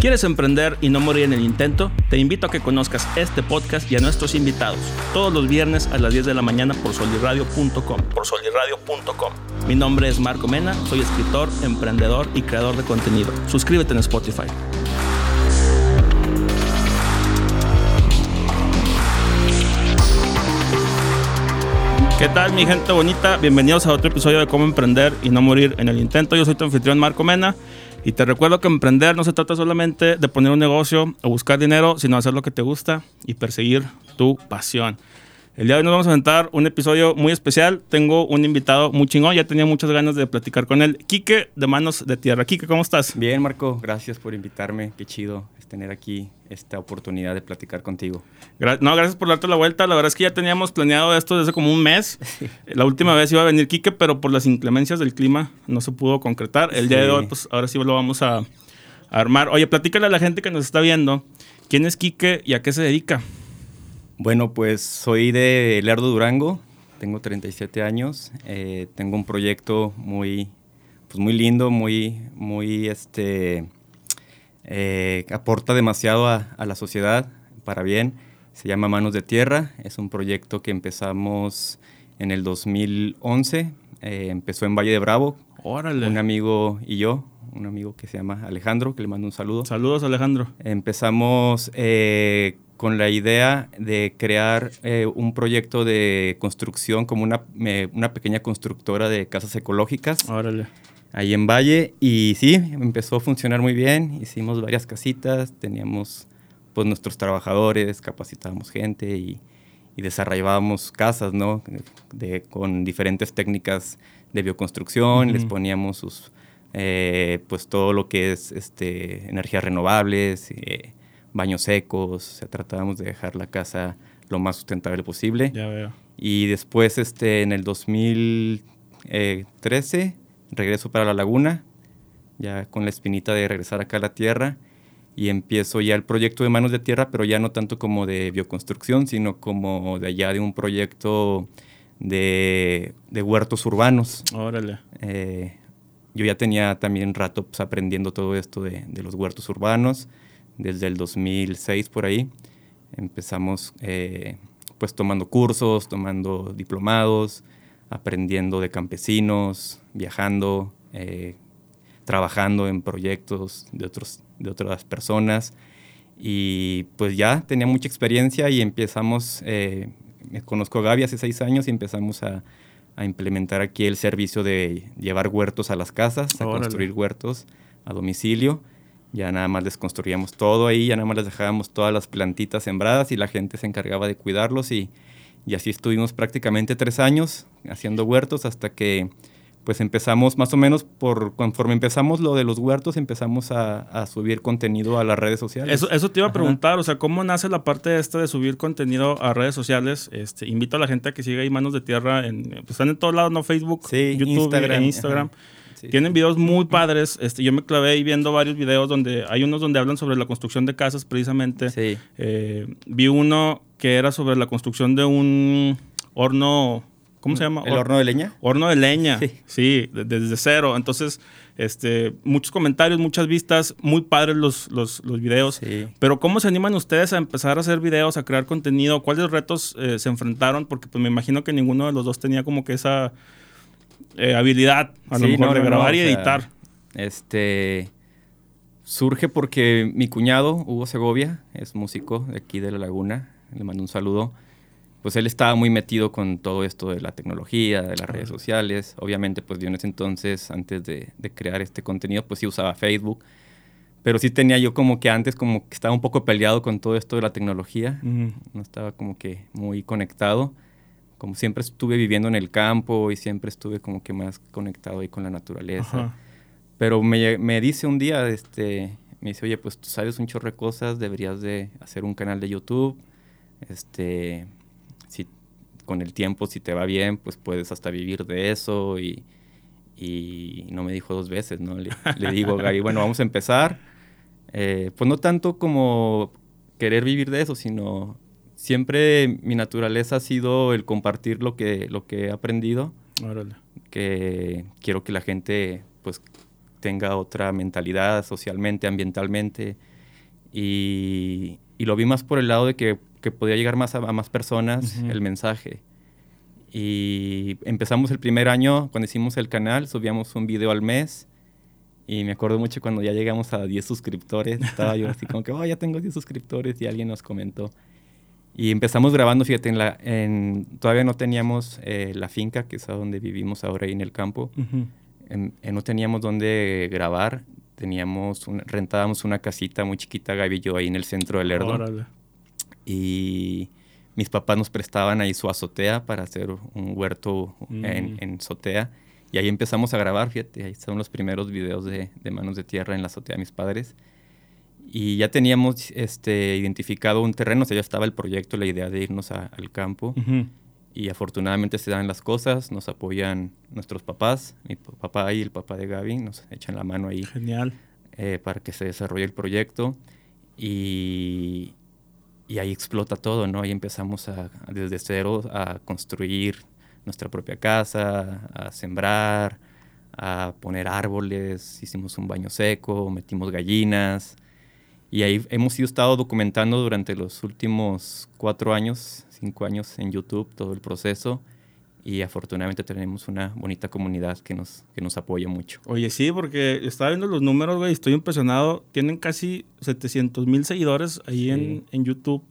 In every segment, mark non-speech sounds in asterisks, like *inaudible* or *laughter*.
¿Quieres emprender y no morir en el intento? Te invito a que conozcas este podcast y a nuestros invitados todos los viernes a las 10 de la mañana por solirradio.com. Por solirradio.com. Mi nombre es Marco Mena, soy escritor, emprendedor y creador de contenido. Suscríbete en Spotify. ¿Qué tal mi gente bonita? Bienvenidos a otro episodio de Cómo Emprender y no morir en el intento. Yo soy tu anfitrión Marco Mena y te recuerdo que emprender no se trata solamente de poner un negocio o buscar dinero, sino hacer lo que te gusta y perseguir tu pasión. El día de hoy nos vamos a aventar un episodio muy especial. Tengo un invitado muy chingón, ya tenía muchas ganas de platicar con él. Quique de Manos de Tierra. Quique, ¿cómo estás? Bien, Marco, gracias por invitarme. Qué chido es tener aquí esta oportunidad de platicar contigo. no, gracias por darte la vuelta. La verdad es que ya teníamos planeado esto desde como un mes. *laughs* La última vez iba a venir Quique, pero por las inclemencias del clima no se pudo concretar. El día de hoy, pues ahora sí lo vamos a, a armar. Oye, platícale a la gente que nos está viendo. ¿Quién es Quique y a qué se dedica? Bueno, pues soy de Lerdo Durango, tengo 37 años, eh, tengo un proyecto muy, pues muy lindo, muy, muy, este, eh, aporta demasiado a, la sociedad para bien. Se llama Manos de Tierra, es un proyecto que empezamos en el 2011, eh, empezó en Valle de Bravo, Órale. un amigo y yo, un amigo que se llama Alejandro, que le mando un saludo. Saludos Alejandro. Empezamos con la idea de crear eh, un proyecto de construcción como una, una, pequeña constructora de casas ecológicas. Órale. Ahí en Valle. Y sí, empezó a funcionar muy bien. Hicimos varias casitas, teníamos pues nuestros trabajadores, capacitábamos gente y, y desarrollábamos casas, ¿no? De, con diferentes técnicas de bioconstrucción, les poníamos sus, eh, pues todo lo que es este, energías renovables, eh, baños secos, se tratábamos de dejar la casa lo más sustentable posible. Ya veo. Y después, este, en el 2013, regreso para la laguna, ya con la espinita de regresar acá a la tierra, y empiezo ya el proyecto de Manos de Tierra, pero ya no tanto como de bioconstrucción, sino como de allá de un proyecto de, huertos urbanos. Órale. Eh, yo ya tenía también rato pues, aprendiendo todo esto de, de los huertos urbanos desde el 2006 por ahí. Empezamos eh, pues tomando cursos, tomando diplomados, aprendiendo de campesinos, viajando, eh, trabajando en proyectos de, otros, de otras personas. Y pues ya tenía mucha experiencia y empezamos, eh, conozco a Gaby hace seis años y empezamos a, a, implementar aquí el servicio de llevar huertos a las casas, a construir huertos a domicilio ya nada más les construíamos todo ahí, ya nada más les dejábamos todas las plantitas sembradas y la gente se encargaba de cuidarlos y, y así estuvimos prácticamente tres años haciendo huertos hasta que pues empezamos más o menos por conforme empezamos lo de los huertos empezamos a, a subir contenido a las redes sociales. Eso, eso te iba a preguntar, o sea, ¿cómo nace la parte esta de subir contenido a redes sociales? Este, invito a la gente a que siga ahí Manos de Tierra, en, pues están en todos lados, ¿no? Facebook, YouTube, Instagram. Instagram. Tienen videos muy padres. Este, yo me clavé ahí viendo varios videos donde hay unos donde hablan sobre la construcción de casas precisamente. Sí. Eh, vi uno que era sobre la construcción de un horno, ¿cómo se llama? ¿El horno de leña? Horno de leña, sí, desde cero. Entonces, este, muchos comentarios, muchas vistas, muy padres los, los, los videos. Sí. Pero ¿cómo se animan ustedes a empezar a hacer videos, a crear contenido? ¿Cuáles retos eh, se enfrentaron? Porque pues me imagino que ninguno de los dos tenía como que esa eh, habilidad, a lo mejor, de grabar y editar. Este surge porque mi cuñado, Hugo Segovia, es músico de aquí de La Laguna, le mando un saludo. Pues él estaba muy metido con todo esto de la tecnología, de las redes sociales. Obviamente, pues yo en ese entonces, antes de, crear este contenido, pues sí usaba Facebook. Pero sí tenía yo como que antes como que estaba un poco peleado con todo esto de la tecnología. No estaba como que muy conectado como siempre estuve viviendo en el campo y siempre estuve como que más conectado ahí con la naturaleza. Pero me, me, dice un día, este, me dice, oye, pues tú sabes un chorro de cosas, deberías de hacer un canal de YouTube. Este, con el tiempo, si te va bien, pues puedes hasta vivir de eso. Y, y no me dijo dos veces, ¿no? Le, le digo, *laughs* Gaby, bueno, vamos a empezar. Eh, pues no tanto como querer vivir de eso, sino siempre mi naturaleza ha sido el compartir lo que, lo que he aprendido. Órale. Que quiero que la gente pues tenga otra mentalidad socialmente, ambientalmente. Y, y lo vi más por el lado de que, que podía llegar más a, más personas el mensaje. Y empezamos el primer año, cuando hicimos el canal, subíamos un video al mes. Y me acuerdo mucho cuando ya llegamos a 10 suscriptores, estaba yo así como que, oh, ya tengo 10 suscriptores y alguien nos comentó. Y empezamos grabando, fíjate, en la, en, todavía no teníamos eh, la finca, que es a donde vivimos ahora ahí en el campo. no teníamos dónde grabar, teníamos rentábamos una casita muy chiquita, Gaby y yo, ahí en el centro del Lerdo. Y mis papás nos prestaban ahí su azotea para hacer un huerto en, mm. en, azotea. Y ahí empezamos a grabar, fíjate, ahí están los primeros videos de, de, Manos de Tierra en la azotea de mis padres. Y ya teníamos este, identificado un terreno, o sea, ya estaba el proyecto, la idea de irnos al campo. Y afortunadamente se dan las cosas, nos apoyan nuestros papás, mi papá y el papá de Gaby, nos echan la mano ahí. Genial. Eh, para que se desarrolle el proyecto. Y, y ahí explota todo, ¿no? Ahí empezamos a, desde cero a construir nuestra propia casa, a sembrar, a poner árboles, hicimos un baño seco, metimos gallinas. Y ahí hemos ido estado documentando durante los últimos cuatro años cinco años en YouTube, todo el proceso. Y afortunadamente tenemos una bonita comunidad que nos, que nos apoya mucho. Oye, sí, porque estaba viendo los números, güey, estoy impresionado. Tienen casi 700 mil seguidores ahí en, en, YouTube.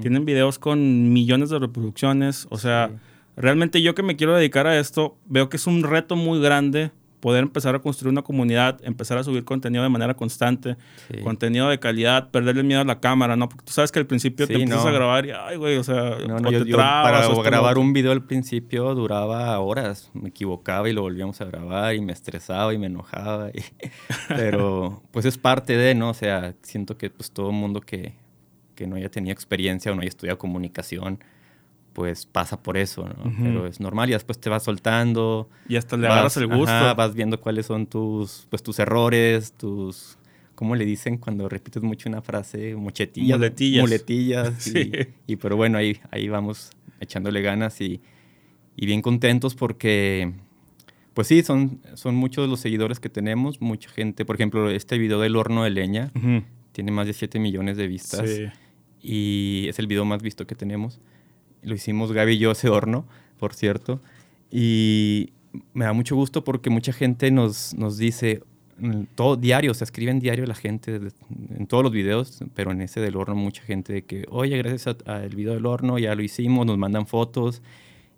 Tienen videos con millones de reproducciones. O sea, realmente yo que me quiero dedicar a esto, veo que es un reto muy grande poder empezar a construir una comunidad, empezar a subir contenido de manera constante, contenido de calidad, perderle miedo a la cámara, ¿no? Porque tú sabes que al principio te empiezas a grabar y, ay, güey, o sea, no, no, yo, para grabar un video al principio duraba horas, me equivocaba y lo volvíamos a grabar y me estresaba y me enojaba, *laughs* pero pues es parte de, ¿no? O sea, siento que pues todo mundo que, que no haya tenido experiencia o no haya estudiado comunicación, pues pasa por eso, ¿no? Pero es normal y después te vas soltando. Y hasta le agarras el gusto. vas viendo cuáles son tus, pues, tus errores, tus... ¿Cómo le dicen cuando repites mucho una frase? Muchetillas. Muletillas. Muletillas. *laughs* Y, y, pero bueno, ahí, ahí vamos echándole ganas y, y, bien contentos porque, pues sí, son, son muchos los seguidores que tenemos, mucha gente. Por ejemplo, este video del horno de leña tiene más de 7 millones de vistas. Sí. Y es el video más visto que tenemos. Lo hicimos Gaby y yo ese horno, por cierto. Y me da mucho gusto porque mucha gente nos, nos dice, todo diario, se escribe en diario la gente, en todos los videos, pero en ese del horno mucha gente de que, oye, gracias al video del horno ya lo hicimos, nos mandan fotos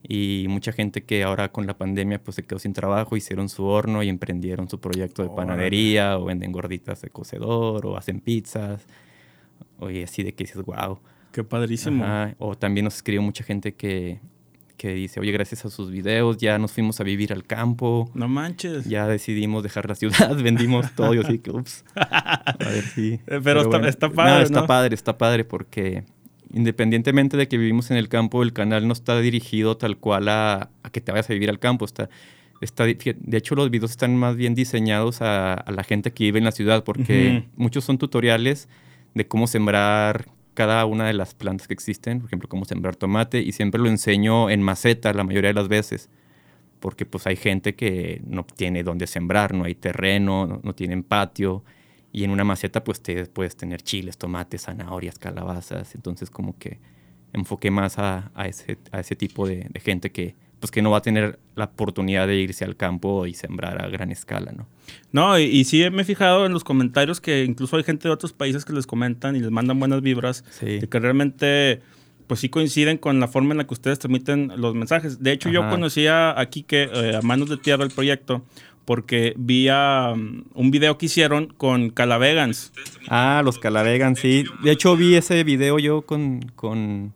y mucha gente que ahora con la pandemia pues se quedó sin trabajo, hicieron su horno y emprendieron su proyecto de panadería o venden gorditas de cocedor o hacen pizzas. Oye, así de que dices, wow. Qué padrísimo. O también nos escribió mucha gente que, que dice, oye, gracias a sus videos ya nos fuimos a vivir al campo. No manches. Ya decidimos dejar la ciudad, *laughs* vendimos todo. y así que, ups. A ver si. *laughs* Pero, está, está, padre. está padre, está padre porque independientemente de que vivimos en el campo, el canal no está dirigido tal cual a, a que te vayas a vivir al campo. Está, está, de hecho, los videos están más bien diseñados a, a la gente que vive en la ciudad porque muchos son tutoriales de cómo sembrar cada una de las plantas que existen, por ejemplo, cómo sembrar tomate, y siempre lo enseño en maceta la mayoría de las veces, porque pues hay gente que no tiene dónde sembrar, no hay terreno, no, tienen patio, y en una maceta pues te puedes tener chiles, tomates, zanahorias, calabazas, entonces como que enfoqué más a, ese, a ese tipo de gente que pues que no va a tener la oportunidad de irse al campo y sembrar a gran escala, ¿no? No, y, sí me he fijado en los comentarios que incluso hay gente de otros países que les comentan y les mandan buenas vibras, sí. que realmente pues sí coinciden con la forma en la que ustedes transmiten los mensajes. De hecho, yo conocía aquí que eh, a manos de tierra el proyecto porque vi um, un video que hicieron con Calavegans. Ah, los Calavegans, sí. De hecho, vi ese video yo con, con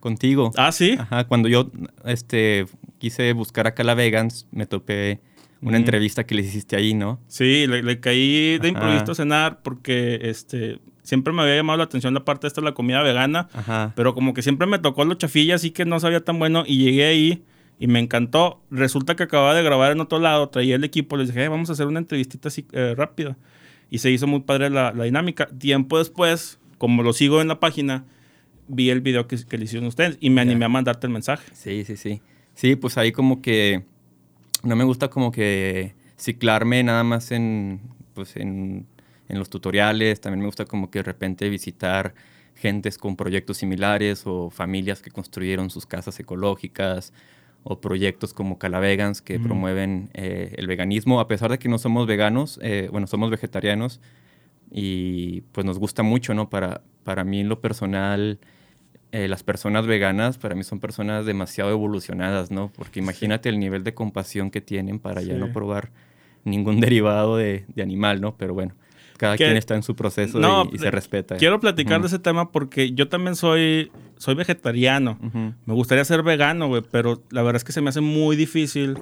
contigo. Ah, sí. Ajá, cuando yo este, quise buscar a Calavegans, me topé una entrevista que les hiciste ahí, ¿no? Sí, le, caí de improviso a cenar porque este, siempre me había llamado la atención la parte esta de la comida vegana, Ajá. pero como que siempre me tocó los chafillas, así que no sabía tan bueno y llegué ahí y me encantó. Resulta que acababa de grabar en otro lado, traía el equipo, les dije, vamos a hacer una entrevistita así eh, rápida. Y se hizo muy padre la, la dinámica. Tiempo después, como lo sigo en la página, vi el video que, que le hicieron ustedes y me animé a mandarte el mensaje. Sí, sí, sí. Sí, pues ahí como que no me gusta como que ciclarme nada más en, pues en, en los tutoriales, también me gusta como que de repente visitar gentes con proyectos similares o familias que construyeron sus casas ecológicas o proyectos como Calavegans que promueven eh, el veganismo, a pesar de que no somos veganos, eh, bueno, somos vegetarianos y pues nos gusta mucho, ¿no? Para, para mí en lo personal, eh, las personas veganas para mí son personas demasiado evolucionadas, ¿no? Porque imagínate el nivel de compasión que tienen para ya no probar ningún *laughs* derivado de, de animal, ¿no? Pero bueno cada quien está en su proceso y, se respeta. Quiero platicar de ese tema porque yo también soy, soy vegetariano. Me gustaría ser vegano, güey, pero la verdad es que se me hace muy difícil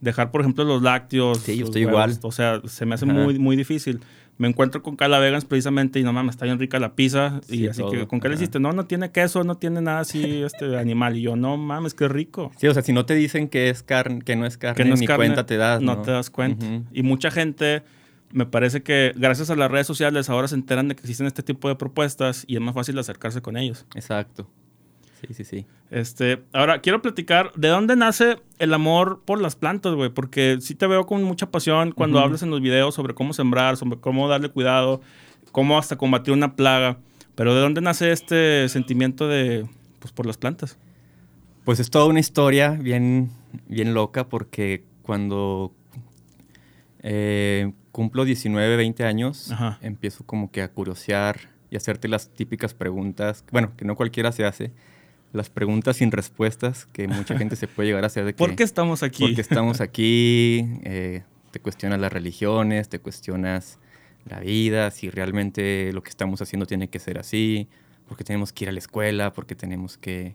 dejar, por ejemplo, los lácteos. Sí, yo estoy igual. O sea, se me hace muy, muy difícil. Me encuentro con Calavegans precisamente y no mames, está bien rica la pizza. y así que, ¿con qué le hiciste? No, no tiene queso, no tiene nada así *laughs* este animal. Y yo, no mames, qué rico. Sí, o sea, si no te dicen que es carne, que no es carne, que no es ni cuenta te das. No, te das cuenta. Y mucha gente me parece que gracias a las redes sociales ahora se enteran de que existen este tipo de propuestas y es más fácil acercarse con ellos. Exacto. Sí, sí, sí. Este, ahora quiero platicar de dónde nace el amor por las plantas, güey, porque sí te veo con mucha pasión cuando hablas en los videos sobre cómo sembrar, sobre cómo darle cuidado, cómo hasta combatir una plaga, pero ¿de dónde nace este sentimiento de pues por las plantas? Pues es toda una historia bien bien loca porque cuando eh, cumplo 19, 20 años, empiezo como que a curiosear y hacerte las típicas preguntas, bueno, que no cualquiera se hace, las preguntas sin respuestas que mucha gente se puede llegar a hacer de que... ¿Por qué estamos aquí? Porque estamos aquí, eh, te cuestionas las religiones, te cuestionas la vida, si realmente lo que estamos haciendo tiene que ser así, porque tenemos que ir a la escuela, porque tenemos que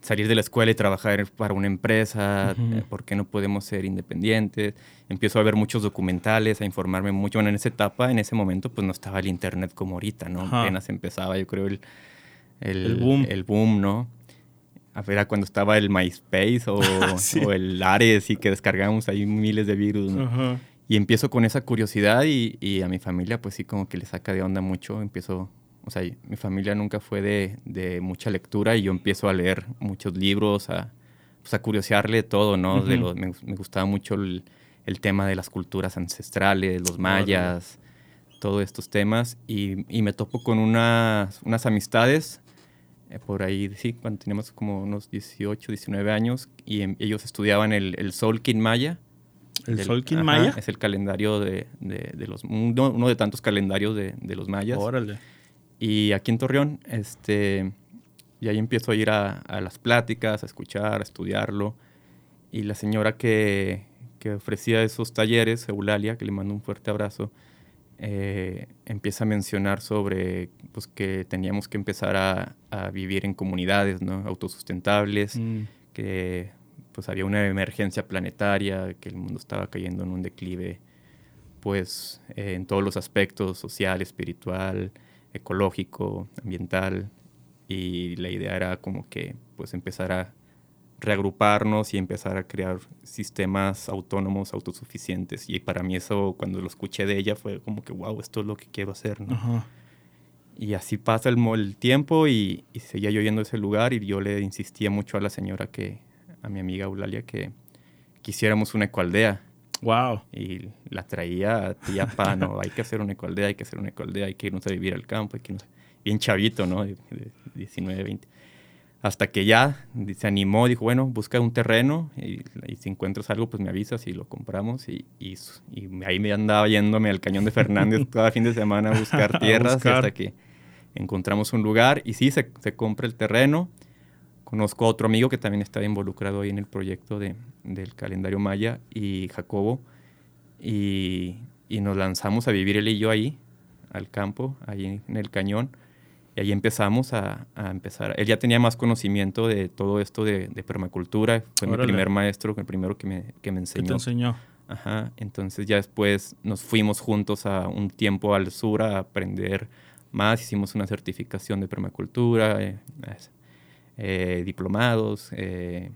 salir de la escuela y trabajar para una empresa, eh, por qué no podemos ser independientes. Empiezo a ver muchos documentales, a informarme mucho. Bueno, en esa etapa, en ese momento, pues no estaba el internet como ahorita, ¿no? Apenas empezaba, yo creo, el, el, boom. el boom, ¿no? Era cuando estaba el MySpace o, *laughs* o el Ares y que descargamos ahí miles de virus, ¿no? Y empiezo con esa curiosidad y, y, a mi familia, pues sí, como que le saca de onda mucho. Empiezo o sea, mi familia nunca fue de, de, mucha lectura y yo empiezo a leer muchos libros, a, pues a curiosearle todo, ¿no? de me, me, gustaba mucho el, el, tema de las culturas ancestrales, los mayas, todos estos temas. Y, y, me topo con unas, unas amistades, por ahí, sí, cuando teníamos como unos 18, 19 años, y em, ellos estudiaban el, el Solkin Maya. ¿El Solkin Maya? Es el calendario de, de, de los... Uno, uno, de tantos calendarios de, de los mayas. Órale. Y aquí en Torreón, este, y ahí empiezo a ir a, a, las pláticas, a escuchar, a estudiarlo. Y la señora que, que ofrecía esos talleres, Eulalia, que le mando un fuerte abrazo, eh, empieza a mencionar sobre pues, que teníamos que empezar a, a vivir en comunidades ¿no? autosustentables, mm. que pues había una emergencia planetaria, que el mundo estaba cayendo en un declive pues eh, en todos los aspectos, social, espiritual, ecológico, ambiental, y la idea era como que pues empezar a reagruparnos y empezar a crear sistemas autónomos, autosuficientes. Y para mí eso, cuando lo escuché de ella, fue como que, wow, esto es lo que quiero hacer, ¿no? Y así pasa el, el tiempo y, y, seguía yo yendo a ese lugar y yo le insistía mucho a la señora que, a mi amiga Eulalia, que quisiéramos una ecoaldea. Wow. Y la traía tía pa, no, hay que hacer una ecoaldea, hay que hacer una ecoaldea, hay que irnos a vivir al campo, hay que irnos... bien chavito, ¿no? De, 19, 20. Hasta que ya se animó, dijo, bueno, busca un terreno y, si encuentras algo, pues me avisas y lo compramos. Y, y, ahí me andaba yéndome al Cañón de Fernández *laughs* cada fin de semana a buscar *laughs* tierras hasta que encontramos un lugar. Y sí, se, se compra el terreno. Conozco a otro amigo que también estaba involucrado ahí en el proyecto de, del calendario maya y Jacobo. Y, y, nos lanzamos a vivir él y yo ahí, al campo, ahí en el cañón. Y ahí empezamos a, a empezar. Él ya tenía más conocimiento de todo esto de, de permacultura. Fue mi primer maestro, el primero que me, que me enseñó. ¿Qué te enseñó? Ajá. Entonces ya después nos fuimos juntos a un tiempo al sur a aprender más. Hicimos una certificación de permacultura. Eh, eh, diplomados, eh,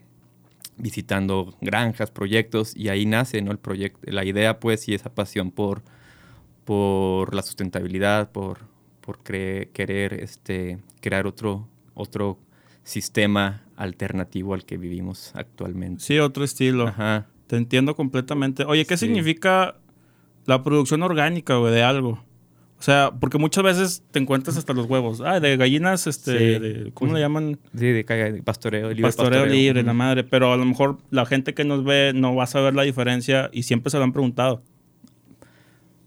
visitando granjas, proyectos, y ahí nace ¿no? el proyecto, la idea pues y esa pasión por, por la sustentabilidad, por, por querer este, crear otro, otro sistema alternativo al que vivimos actualmente. Sí, otro estilo. Ajá. Te entiendo completamente. Oye, ¿qué Sí. significa la producción orgánica, güey, de algo? O sea, porque muchas veces te encuentras hasta los huevos. Ah, de gallinas, este, Sí. de- ¿cómo le llaman? Sí, de, pastoreo, libre pastoreo, libre, la madre. Pero a lo mejor la gente que nos ve no va a saber la diferencia y siempre se lo han preguntado.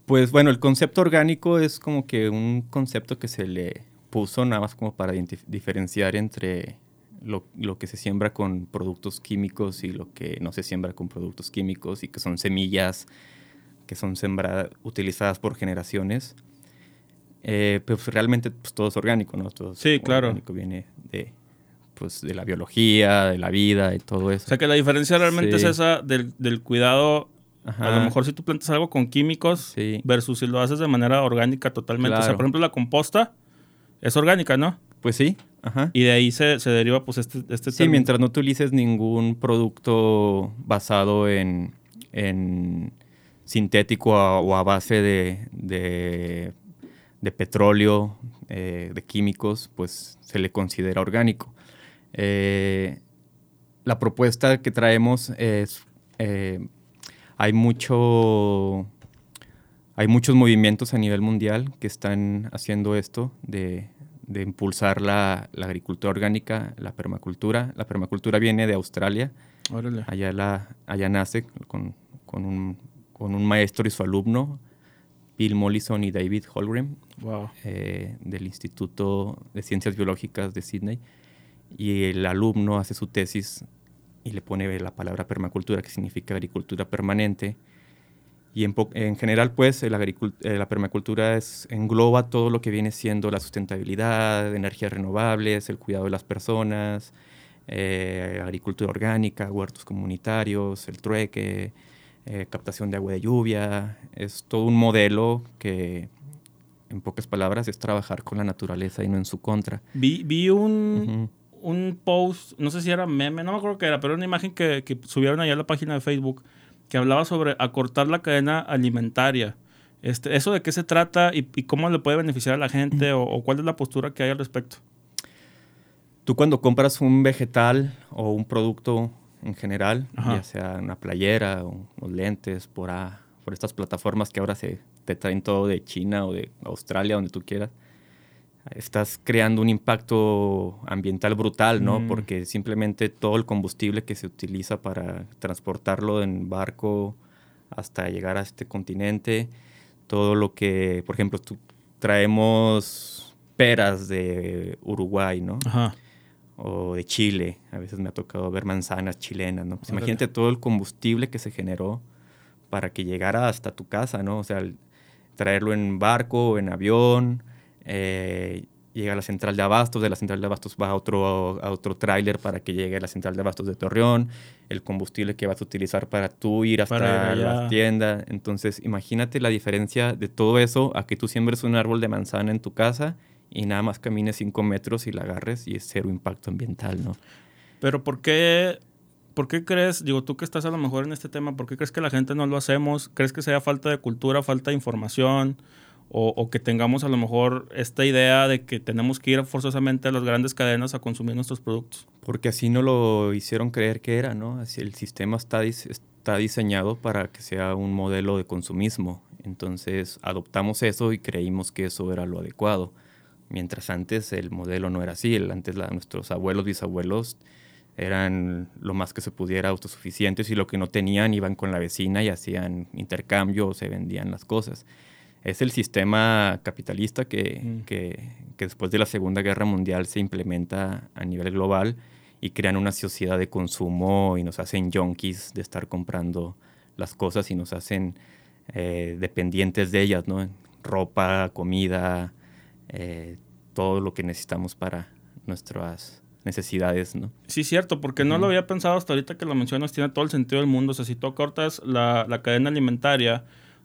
Pues bueno, el concepto orgánico es como que un concepto que se le puso nada más como para diferenciar entre lo, lo que se siembra con productos químicos y lo que no se siembra con productos químicos y que son semillas que son sembradas, utilizadas por generaciones. Eh, pues realmente pues, todo es orgánico, ¿no? Todo Sí, claro. orgánico, viene de, pues, de la biología, de la vida y todo eso. O sea, que la diferencia realmente Sí. es esa del, del cuidado. A lo mejor si tú plantas algo con químicos Sí. versus si lo haces de manera orgánica totalmente. O sea, por ejemplo, la composta es orgánica, ¿no? Pues sí, ajá. Y de ahí se, se deriva pues este, este Sí, término. mientras no utilices ningún producto basado en, en sintético a- o a base de, de, de petróleo, eh, de químicos, pues se le considera orgánico. Eh, la propuesta que traemos es, eh, hay mucho, hay muchos movimientos a nivel mundial que están haciendo esto de, de impulsar la, la agricultura orgánica, la permacultura. La permacultura viene de Australia, Órale. allá, la, allá nace con, con un, con un maestro y su alumno, Bill Mollison y David Holgren, Wow. eh, del Instituto de Ciencias Biológicas de Sydney. Y el alumno hace su tesis y le pone la palabra permacultura, que significa agricultura permanente. Y en, en general, pues, agricul- eh, la permacultura es, engloba todo lo que viene siendo la sustentabilidad, energías renovables, el cuidado de las personas, eh, agricultura orgánica, huertos comunitarios, el trueque, eh, captación de agua de lluvia. Es todo un modelo que, en pocas palabras, es trabajar con la naturaleza y no en su contra. Vi, vi un, Ujú. Un post, no sé si era meme, no me acuerdo qué era, pero era una imagen que, que subieron allá a la página de Facebook que hablaba sobre acortar la cadena alimentaria. Este, ¿Eso de qué se trata y, y cómo le puede beneficiar a la gente o, o cuál es la postura que hay al respecto? Tú cuando compras un vegetal o un producto en general, Ajá. ya sea una playera o unos lentes por, a- por estas plataformas que ahora se te traen todo de China o de Australia, donde tú quieras, estás creando un impacto ambiental brutal, ¿no? Mm. Porque simplemente todo el combustible que se utiliza para transportarlo en barco hasta llegar a este continente, todo lo que, por ejemplo, tú, traemos peras de Uruguay, ¿no? Ajá. o de Chile. A veces me ha tocado ver manzanas chilenas, ¿no? Pues imagínate todo el combustible que se generó para que llegara hasta tu casa, ¿no? O sea, traerlo en barco o en avión, eh, llega a la central de abastos, de la central de abastos va a otro, a otro tráiler para que llegue a la central de abastos de Torreón, el combustible que vas a utilizar para tú ir hasta la tienda. Entonces, imagínate la diferencia de todo eso a que tú siembres un árbol de manzana en tu casa y nada más camines cinco metros y la agarres y es cero impacto ambiental, ¿no? Pero ¿por qué, ¿por qué crees, digo tú que estás a lo mejor en este tema, ¿por qué crees que la gente no lo hacemos? ¿Crees que sea falta de cultura, falta de información? O, o que tengamos a lo mejor esta idea de que tenemos que ir forzosamente a las grandes cadenas a consumir nuestros productos. Porque así no lo hicieron creer que era, ¿no? Así el sistema está, está diseñado para que sea un modelo de consumismo. Entonces adoptamos eso y creímos que eso era lo adecuado. Mientras antes el modelo no era así. Antes la- nuestros abuelos, bisabuelos eran lo más que se pudiera autosuficientes y lo que no tenían iban con la vecina y hacían intercambio o se vendían las cosas. Es el sistema capitalista que, Mm. que, que después de la Segunda Guerra Mundial se implementa a nivel global y crean una sociedad de consumo y nos hacen junkies de estar comprando las cosas y nos hacen eh, dependientes de ellas, ¿no? Ropa, comida, eh, todo lo que necesitamos para nuestras necesidades, ¿no? Sí, cierto, porque no lo había pensado hasta ahorita que lo mencionas, tiene todo el sentido del mundo. O sea, si tú cortas la, la cadena alimentaria,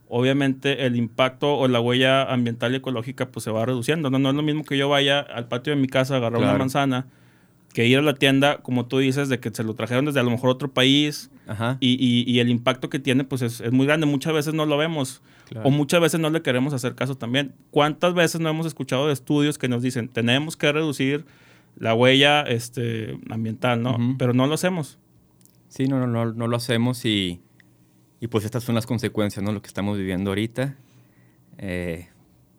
obviamente el impacto o la huella ambiental y ecológica pues se va reduciendo. No, no es lo mismo que yo vaya al patio de mi casa a agarrar una manzana que ir a la tienda, como tú dices, de que se lo trajeron desde a lo mejor otro país Ajá. y, y- y el impacto que tiene pues es, es muy grande. Muchas veces no lo vemos claro. o muchas veces no le queremos hacer caso también. ¿Cuántas veces no hemos escuchado de estudios que nos dicen tenemos que reducir la huella este, ambiental, ¿no? Pero no lo hacemos. Sí, no, no, no, no lo hacemos y y pues estas son las consecuencias, ¿no? Lo que estamos viviendo ahorita. Eh,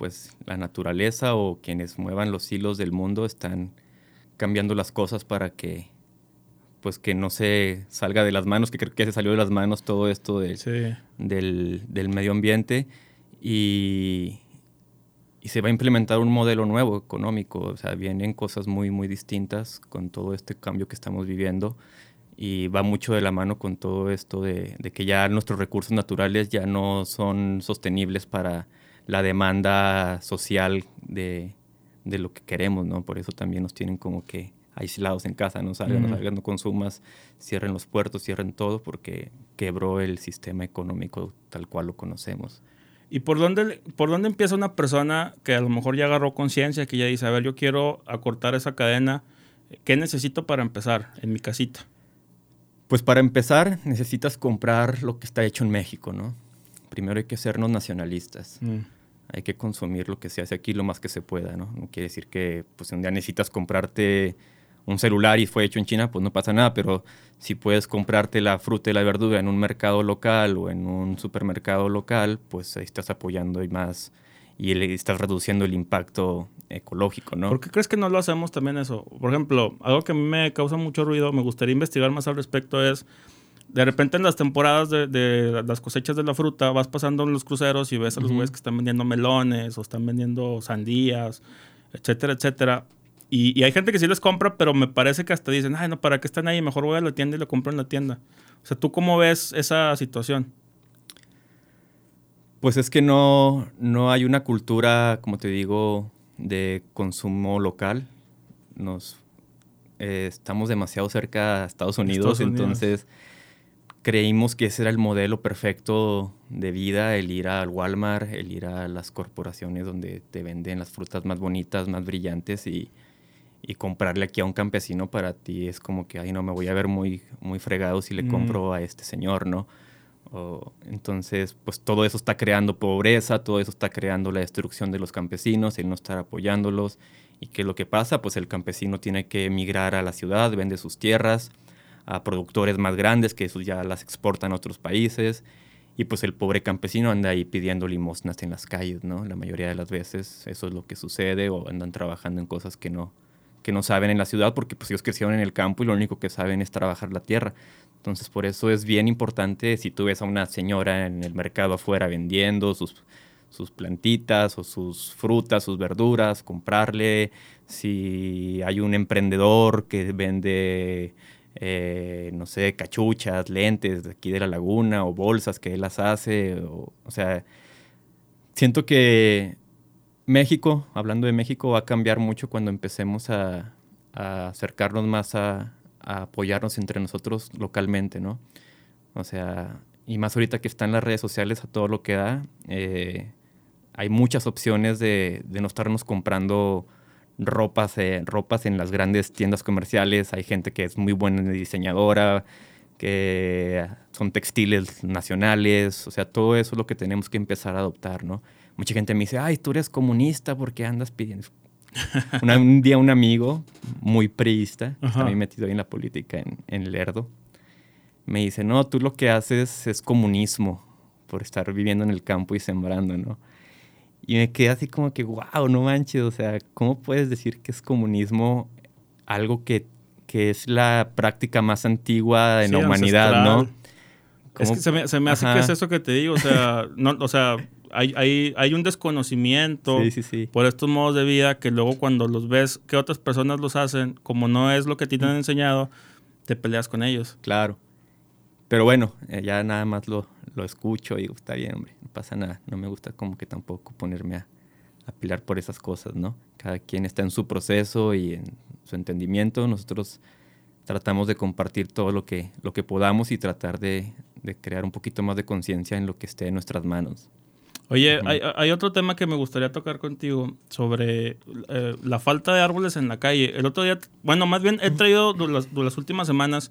pues la naturaleza o quienes muevan los hilos del mundo están cambiando las cosas para que pues que no se salga de las manos, que creo que se salió de las manos todo esto del, del, medio ambiente y, y, se va a implementar un modelo nuevo económico, o sea, vienen cosas muy, muy distintas con todo este cambio que estamos viviendo y va mucho de la mano con todo esto de, de que ya nuestros recursos naturales ya no son sostenibles para la demanda social de, de lo que queremos, ¿no? Por eso también nos tienen como que aislados en casa, no salgan, no salgan, no consumas, cierren los puertos, cierren todo, porque quebró el sistema económico tal cual lo conocemos. ¿Y por dónde, por dónde empieza una persona que a lo mejor ya agarró conciencia, que ya dice, a ver, yo quiero acortar esa cadena, ¿qué necesito para empezar en mi casita? Pues para empezar necesitas comprar lo que está hecho en México, ¿no? Primero hay que sernos nacionalistas. Mm hay que consumir lo que se hace aquí lo más que se pueda, ¿no? No quiere decir que pues un día necesitas comprarte un celular y fue hecho en China, pues no pasa nada, pero si puedes comprarte la fruta y la verdura en un mercado local o en un supermercado local, pues ahí estás apoyando y más y estás reduciendo el impacto ecológico, ¿no? ¿Por qué crees que no lo hacemos también eso? Por ejemplo, algo que a mí me causa mucho ruido, me gustaría investigar más al respecto es de repente en las temporadas de, las cosechas de la fruta vas pasando en los cruceros y ves a los güeyes que están vendiendo melones o están vendiendo sandías, etcétera, etcétera. Y, hay gente que sí les compra, pero me parece que hasta dicen, ay, no, ¿para qué están ahí? Mejor voy a la tienda y lo compro en la tienda. O sea, ¿tú cómo ves esa situación? Pues es que no, no hay una cultura, como te digo, de consumo local. Nos eh, estamos demasiado cerca a Estados Unidos, entonces creímos que ese era el modelo perfecto de vida, el ir al Walmart, el ir a las corporaciones donde te venden las frutas más bonitas, más brillantes y, comprarle aquí a un campesino para ti es como que, ay, no, me voy a ver muy, muy fregado si le compro a este señor, ¿no? Entonces, pues todo eso está creando pobreza, todo eso está creando la destrucción de los campesinos, el no estar apoyándolos. ¿Y qué es lo que pasa? Pues el campesino tiene que emigrar a la ciudad, vende sus tierras, a productores más grandes que ya las exportan a otros países y pues el pobre campesino anda ahí pidiendo limosnas en las calles, ¿no? La mayoría de las veces eso es lo que sucede o andan trabajando en cosas que no, que no saben en la ciudad porque pues ellos crecieron en el campo y lo único que saben es trabajar la tierra. Entonces por eso es bien importante si tú ves a una señora en el mercado afuera vendiendo sus, sus plantitas o sus frutas, sus verduras, comprarle. Si hay un emprendedor que vende eh, no sé, cachuchas, lentes de aquí de la laguna o bolsas que él las hace. O, sea, siento que México, hablando de México, va a cambiar mucho cuando empecemos a, acercarnos más a, apoyarnos entre nosotros localmente, ¿no? O sea, y más ahorita que están las redes sociales a todo lo que da, eh, hay muchas opciones de, de no estarnos comprando ropas, eh, ropas en las grandes tiendas comerciales. Hay gente que es muy buena diseñadora, que son textiles nacionales. O sea, todo eso es lo que tenemos que empezar a adoptar, ¿no? Mucha gente me dice, ay, tú eres comunista porque andas pidiendo. *laughs* un día un amigo muy priista, está muy metido ahí en la política, en, en Lerdo, me dice, no, tú lo que haces es comunismo por estar viviendo en el campo y sembrando, ¿no? Y me quedé así como que, wow, no manches, o sea, ¿cómo puedes decir que es comunismo algo que, que es la práctica más antigua de la humanidad, no? Es que se me, se me hace que es eso que te digo, o sea, no, o sea hay, hay, hay un desconocimiento por estos modos de vida que luego cuando los ves que otras personas los hacen, como no es lo que te han enseñado, te peleas con ellos. Claro. Pero bueno, eh, ya nada más lo, lo escucho y digo, está bien, hombre, no pasa nada. No me gusta como que tampoco ponerme a, a pelear por esas cosas, ¿no? Cada quien está en su proceso y en su entendimiento. Nosotros tratamos de compartir todo lo que, lo que podamos y tratar de, de crear un poquito más de conciencia en lo que esté en nuestras manos. Oye, hay, hay, otro tema que me gustaría tocar contigo sobre eh, la falta de árboles en la calle. El otro día, bueno, más bien he traído las, las últimas semanas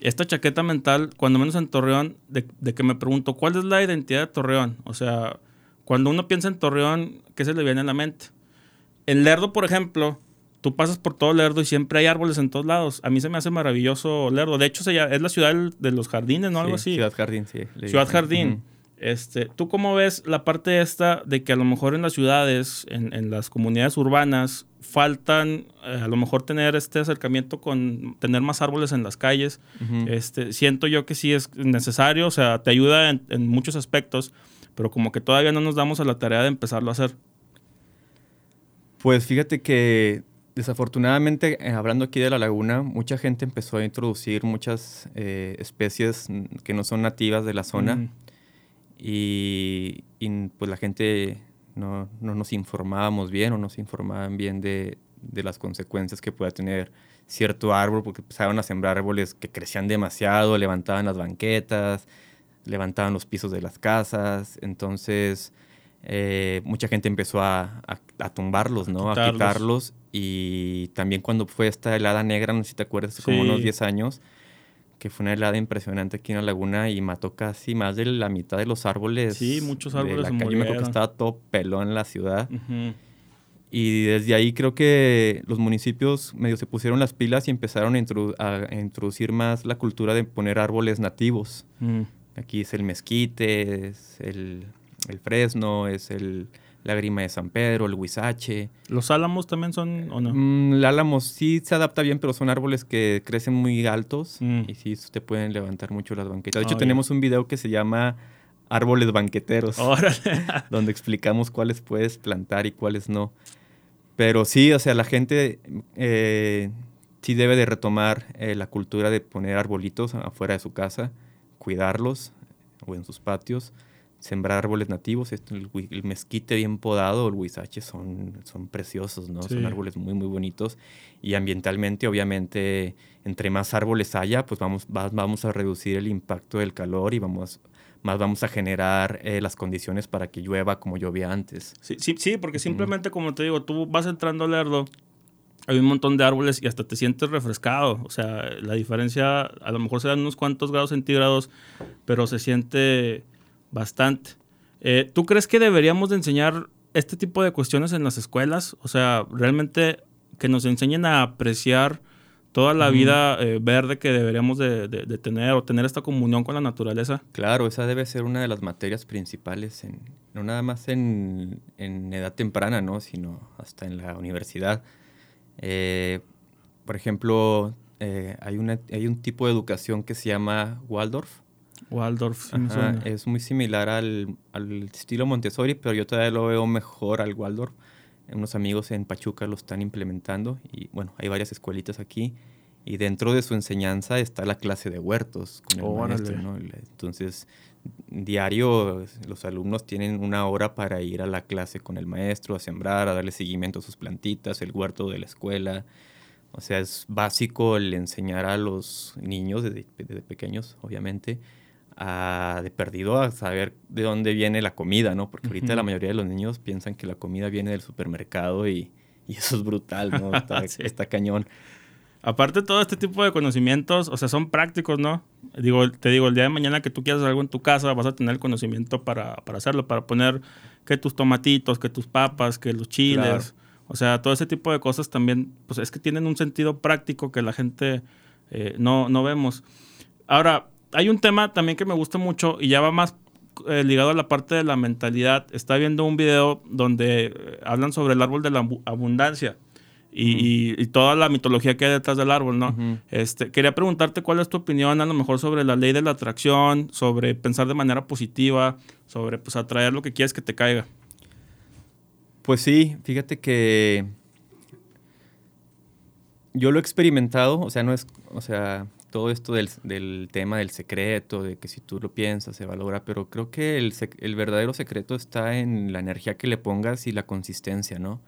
esta chaqueta mental, cuando menos en Torreón, de, que me pregunto, ¿cuál es la identidad de Torreón? O sea, cuando uno piensa en Torreón, ¿qué se le viene a la mente? En Lerdo, por ejemplo, tú pasas por todo Lerdo y siempre hay árboles en todos lados. A mí se me hace maravilloso Lerdo. De hecho, es la ciudad de los jardines, ¿no? Algo así. Ciudad Jardín, sí. Ciudad. Jardín. Este, ¿Tú cómo ves la parte esta de que a lo mejor en las ciudades, en, en las comunidades urbanas, faltan eh, a lo mejor tener este acercamiento con tener más árboles en las calles? Este, siento yo que sí es necesario, o sea, te ayuda en, en muchos aspectos, pero como que todavía no nos damos a la tarea de empezarlo a hacer. Pues fíjate que desafortunadamente, eh, hablando aquí de la laguna, mucha gente empezó a introducir muchas eh, especies que no son nativas de la zona y, y, pues la gente no, no nos informábamos bien o no se informaban bien de, de las consecuencias que pueda tener cierto árbol porque empezaron a sembrar árboles que crecían demasiado, levantaban las banquetas, levantaban los pisos de las casas, entonces eh, mucha gente empezó a, a- a tumbarlos, ¿no? A quitarlos. quitarlos y también cuando fue esta helada negra, no sé si te acuerdas, hace como Sí. unos 10 años, que fue una helada impresionante aquí en la laguna y mató casi más de la mitad de los árboles. Sí, muchos de árboles la se calle. Yo me acuerdo que estaba todo pelón en la ciudad. Y desde ahí creo que los municipios medio se pusieron las pilas y empezaron a, introdu- a- a introducir más la cultura de poner árboles nativos. Mm. Aquí es el mezquite, es el, el fresno, es el lágrima de San Pedro, el huizache. ¿Los álamos también son o no? Mm, el álamo sí se adapta bien, pero son árboles que crecen muy altos Mm. y sí te pueden levantar mucho las banquetas. De hecho, ya. tenemos un video que se llama Árboles Banqueteros, Órale. *laughs* donde explicamos cuáles puedes plantar y cuáles no. Pero sí, o sea, la gente eh, sí debe de retomar eh, la cultura de poner arbolitos afuera de su casa, cuidarlos o en sus patios, sembrar árboles nativos. Esto, el, el mezquite bien podado el huizache son, son preciosos, ¿no? Sí. Son árboles muy, muy bonitos. Y ambientalmente, obviamente, entre más árboles haya, pues vamos, va- vamos a reducir el impacto del calor y vamos, más vamos a generar eh, las condiciones para que llueva como llovía antes. Sí, sí, sí, porque simplemente, como te digo, tú vas entrando al Lerdo, hay un montón de árboles y hasta te sientes refrescado. O sea, la diferencia, a lo mejor se dan unos cuantos grados centígrados, pero se siente bastante. Eh, ¿Tú crees que deberíamos de enseñar este tipo de cuestiones en las escuelas? O sea, realmente que nos enseñen a apreciar toda la vida eh, verde que deberíamos de, de- de tener o tener esta comunión con la naturaleza. Claro, esa debe ser una de las materias principales, en, no nada más en, en edad temprana, ¿no? sino hasta en la universidad. Eh, por ejemplo, eh, hay, una, hay un tipo de educación que se llama Waldorf. Waldorf, sí Ajá, es muy similar al, al estilo Montessori, pero yo todavía lo veo mejor al Waldorf. Unos amigos en Pachuca lo están implementando y bueno, hay varias escuelitas aquí. Y dentro de su enseñanza está la clase de huertos con el Órale. maestro, ¿no? Entonces, diario los alumnos tienen una hora para ir a la clase con el maestro, a sembrar, a darle seguimiento a sus plantitas, el huerto de la escuela. O sea, es básico el enseñar a los niños desde, desde pequeños, obviamente, a, de perdido a saber de dónde viene la comida, ¿no? Porque ahorita la mayoría de los niños piensan que la comida viene del supermercado y, y eso es brutal, ¿no? *laughs* Está, Sí. está cañón. Aparte todo este tipo de conocimientos, o sea, son prácticos, ¿no? Digo, te digo, el día de mañana que tú quieras algo en tu casa, vas a tener el conocimiento para, para hacerlo, para poner que tus tomatitos, que tus papas, que los chiles. Claro. O sea, todo ese tipo de cosas también, pues es que tienen un sentido práctico que la gente eh, no, no vemos. Ahora, hay un tema también que me gusta mucho y ya va más eh, ligado a la parte de la mentalidad. Está viendo un video donde eh, hablan sobre el árbol de la abu- abundancia y, toda la mitología que hay detrás del árbol, ¿no? Este, quería preguntarte cuál es tu opinión a lo mejor sobre la ley de la atracción, sobre pensar de manera positiva, sobre pues atraer lo que quieres que te caiga. Pues sí, fíjate que yo lo he experimentado, o sea, no es, o sea, todo esto del, del tema del secreto, de que si tú lo piensas se va a lograr, pero creo que el, el verdadero secreto está en la energía que le pongas y la consistencia, ¿no?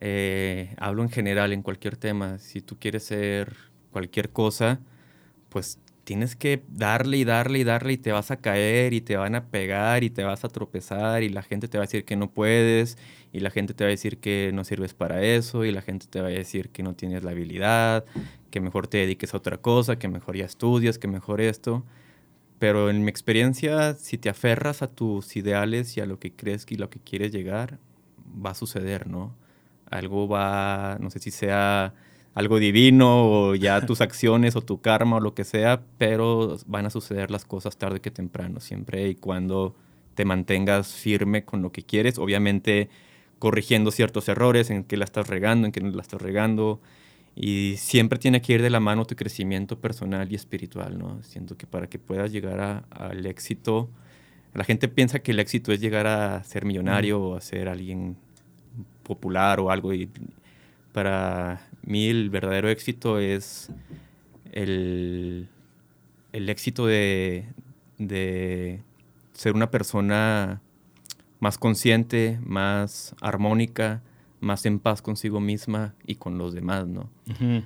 Eh, hablo en general, en cualquier tema, si tú quieres ser cualquier cosa, pues tienes que darle y darle y darle y te vas a caer y te van a pegar y te vas a tropezar y la gente te va a decir que no puedes y la gente te va a decir que no sirves para eso y la gente te va a decir que no tienes la habilidad, que mejor te dediques a otra cosa, que mejor ya estudias, que mejor esto. Pero en mi experiencia, si te aferras a tus ideales y a lo que crees y lo que quieres llegar, va a suceder, ¿no? Algo va, no sé si sea algo divino o ya *laughs* tus acciones o tu karma o lo que sea, pero van a suceder las cosas tarde que temprano, siempre y cuando te mantengas firme con lo que quieres, obviamente corrigiendo ciertos errores, en que la estás regando, en que no la estás regando, y siempre tiene que ir de la mano tu crecimiento personal y espiritual, ¿no? Siento que para que puedas llegar al éxito, la gente piensa que el éxito es llegar a ser millonario o a ser alguien popular o algo, y para mí el verdadero éxito es el, el éxito de, de ser una persona más consciente, más armónica, más en paz consigo misma y con los demás, ¿no?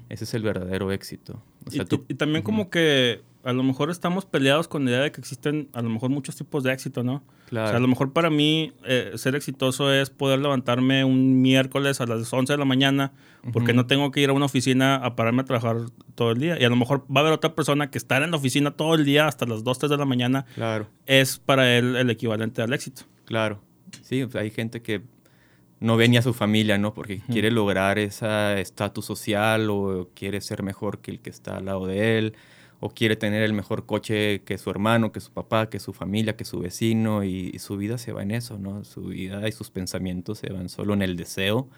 Ese es el verdadero éxito. y, también como que a lo mejor estamos peleados con la idea de que existen a lo mejor muchos tipos de éxito, ¿no? Claro. O sea, a lo mejor para mí eh, ser exitoso es poder levantarme un miércoles a las 11 de la mañana porque no tengo que ir a una oficina a pararme a trabajar todo el día. Y a lo mejor va a haber otra persona que estar en la oficina todo el día hasta las 2, 3 de la mañana claro. es para él el equivalente al éxito. Claro. Sí, hay gente que no ve ni a su familia, ¿no? Porque quiere lograr ese estatus social o quiere ser mejor que el que está al lado de él o quiere tener el mejor coche que su hermano, que su papá, que su familia, que su vecino y, su vida se va en eso, ¿no? Su vida y sus pensamientos se van solo en el deseo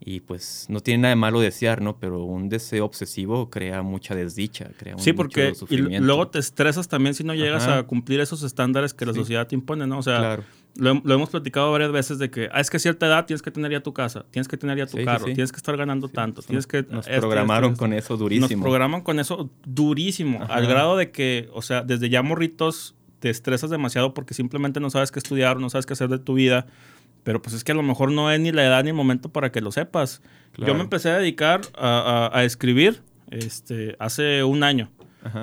y pues no tiene nada de malo desear, ¿no? Pero un deseo obsesivo crea mucha desdicha, crea Sí, porque y luego te estresas también si no llegas a cumplir esos estándares que la sociedad te impone, ¿no? O sea, claro lo, hemos platicado varias veces de que, ah, es que a cierta edad tienes que tener ya tu casa, tienes que tener ya tu carro, tienes que estar ganando tanto, tienes que... Nos programaron con eso durísimo. Nos programan con eso durísimo, al grado de que, o sea, desde ya morritos te estresas demasiado porque simplemente no sabes qué estudiar, no sabes qué hacer de tu vida, pero pues es que a lo mejor no es ni la edad ni el momento para que lo sepas. Yo me empecé a dedicar a, a, escribir este, hace un año.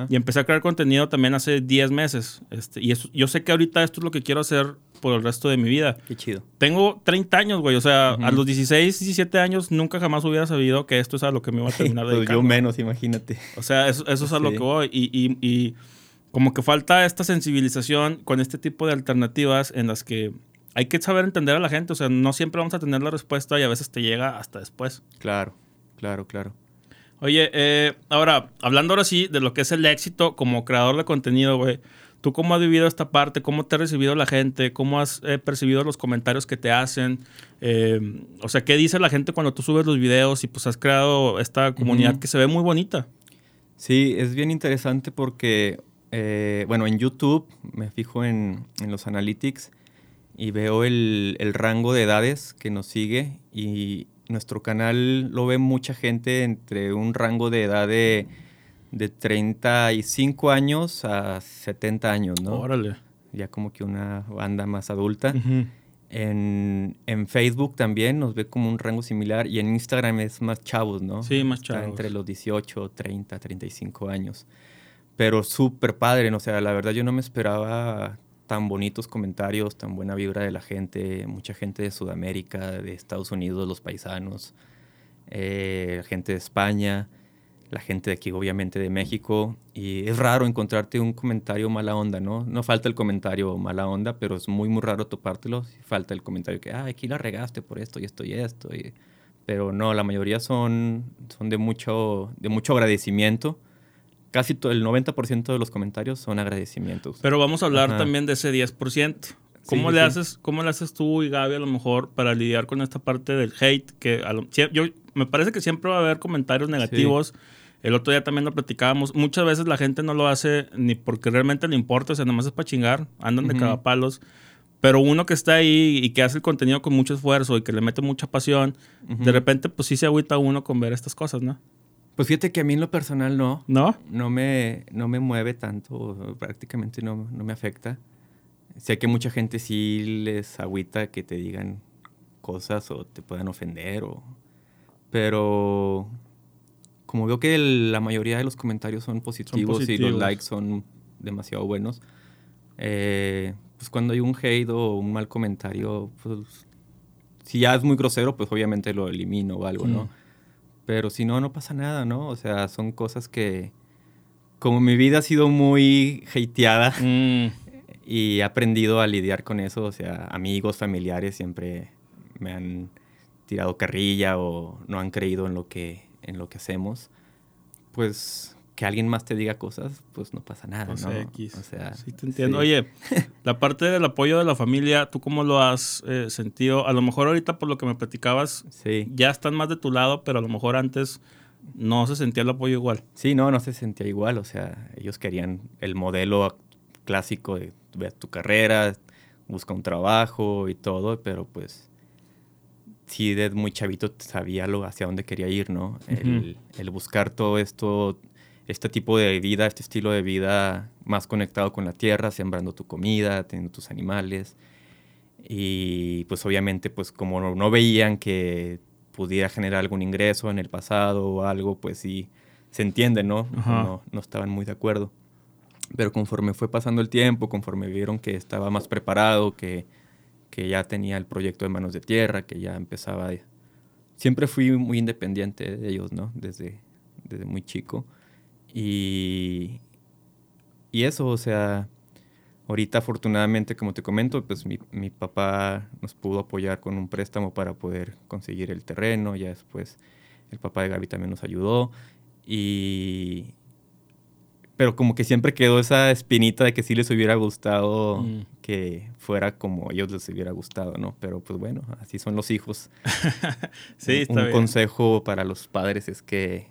Y empecé a crear contenido también hace 10 meses. Este, y yo sé que ahorita esto es lo que quiero hacer por el resto de mi vida. Qué chido. Tengo 30 años, güey. O sea, a los 16, 17 años nunca jamás hubiera sabido que esto es a lo que me iba a *laughs* terminar de pues yo menos, imagínate. O sea, eso, es a lo que voy. Y, y, y, como que falta esta sensibilización con este tipo de alternativas en las que hay que saber entender a la gente. O sea, no siempre vamos a tener la respuesta y a veces te llega hasta después. Claro, claro, claro. Oye, eh, ahora, hablando ahora sí de lo que es el éxito como creador de contenido, güey. ¿Tú cómo has vivido esta parte? ¿Cómo te ha recibido la gente? ¿Cómo has eh, percibido los comentarios que te hacen? Eh, o sea, ¿qué dice la gente cuando tú subes los videos y pues has creado esta comunidad que se ve muy bonita? Sí, es bien interesante porque, bueno, en YouTube me fijo en, los analytics y veo el, el, rango de edades que nos sigue y nuestro canal lo ve mucha gente entre un rango de edad de de 35 años a 70 años, ¿no? Órale. Ya como que una banda más adulta. en, en, Facebook también nos ve como un rango similar y en Instagram es más chavos, ¿no? Sí, más chavos. entre los 18, 30, 35 años. Pero súper padre, ¿no? o sea, la verdad yo no me esperaba tan bonitos comentarios, tan buena vibra de la gente, mucha gente de Sudamérica, de Estados Unidos, los paisanos, eh, gente de España la gente de aquí, obviamente de México, y es raro encontrarte un comentario mala onda, ¿no? No falta el comentario mala onda, pero es muy, muy raro topártelo. Falta el comentario que, ah, aquí la regaste por esto y esto y esto. pero no, la mayoría son, son de, mucho, de mucho agradecimiento. Casi todo, el 90% de los comentarios son agradecimientos. Pero vamos a hablar también de ese 10%. ¿Cómo, le haces, ¿Cómo le haces tú y Gaby a lo mejor para lidiar con esta parte del hate? Que yo, me parece que siempre va a haber comentarios negativos. El otro día también lo platicábamos. Muchas veces la gente no lo hace ni porque realmente le importa, o sea, nomás es para chingar, andan de cada palos. Pero uno que está ahí y que hace el contenido con mucho esfuerzo y que le mete mucha pasión, de repente, pues sí se agüita uno con ver estas cosas, ¿no? Pues fíjate que a mí en lo personal no. ¿No? No me, no me mueve tanto, prácticamente no, no me afecta. Sé que mucha gente sí les agüita que te digan cosas o te puedan ofender, o... pero como veo que la mayoría de los comentarios son positivos, y los likes son demasiado buenos, eh, pues cuando hay un hate o un mal comentario, pues si ya es muy grosero, pues obviamente lo elimino o algo, ¿no? Pero si no, no pasa nada, ¿no? O sea, son cosas que, como mi vida ha sido muy hateada mm. y he aprendido a lidiar con eso, o sea, amigos, familiares siempre me han tirado carrilla o no han creído en lo que, en lo que hacemos, pues que alguien más te diga cosas, pues no pasa nada, Pues ¿no? X. O sea, Sí, te entiendo. sí. Oye, *laughs* la parte del apoyo de la familia, ¿tú cómo lo has eh, sentido? A lo mejor ahorita por lo que me platicabas, Sí. ya están más de tu lado, pero a lo mejor antes no se sentía el apoyo igual. Sí, no, no se sentía igual. O sea, ellos querían el modelo clásico de ve tu carrera, busca un trabajo y todo, pero pues sí, desde muy chavito sabía lo, hacia dónde quería ir, ¿no? el, el buscar todo esto, este tipo de vida, este estilo de vida más conectado con la tierra, sembrando tu comida, teniendo tus animales. Y pues obviamente, pues como no, no veían que pudiera generar algún ingreso en el pasado o algo, pues sí, se entiende, ¿no? No, no estaban muy de acuerdo. Pero conforme fue pasando el tiempo, conforme vieron que estaba más preparado, que, que ya tenía el proyecto de Manos de Tierra, que ya empezaba... Siempre fui muy independiente de ellos, ¿no? Desde, desde muy chico. Y, y eso, o sea, ahorita afortunadamente, como te comento, pues mi, mi papá nos pudo apoyar con un préstamo para poder conseguir el terreno, ya después el papá de Gaby también nos ayudó y... Pero como que siempre quedó esa espinita de que sí les hubiera gustado Mm. que fuera como ellos les hubiera gustado, ¿no? Pero pues bueno, así son los hijos. *laughs* Sí, un, está un bien. consejo para los padres es que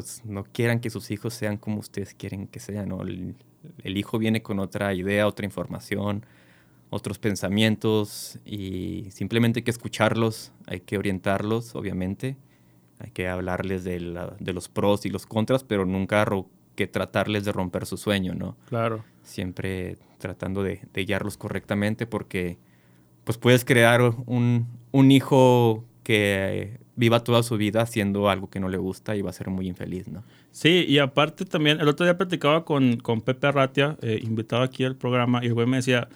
pues no quieran que sus hijos sean como ustedes quieren que sean. ¿no? El, el hijo viene con otra idea, otra información, otros pensamientos y simplemente hay que escucharlos, hay que orientarlos, obviamente. Hay que hablarles de, la- de los pros y los contras, pero nunca que tratarles de romper su sueño, ¿no? Claro. siempre tratando de, de guiarlos correctamente porque pues puedes crear un, un hijo que viva toda su vida haciendo algo que no le gusta y va a ser muy infeliz, ¿no? Sí, y aparte también, el otro día platicaba con, con Pepe Arratia, eh, invitado aquí al programa, y el güey me decía,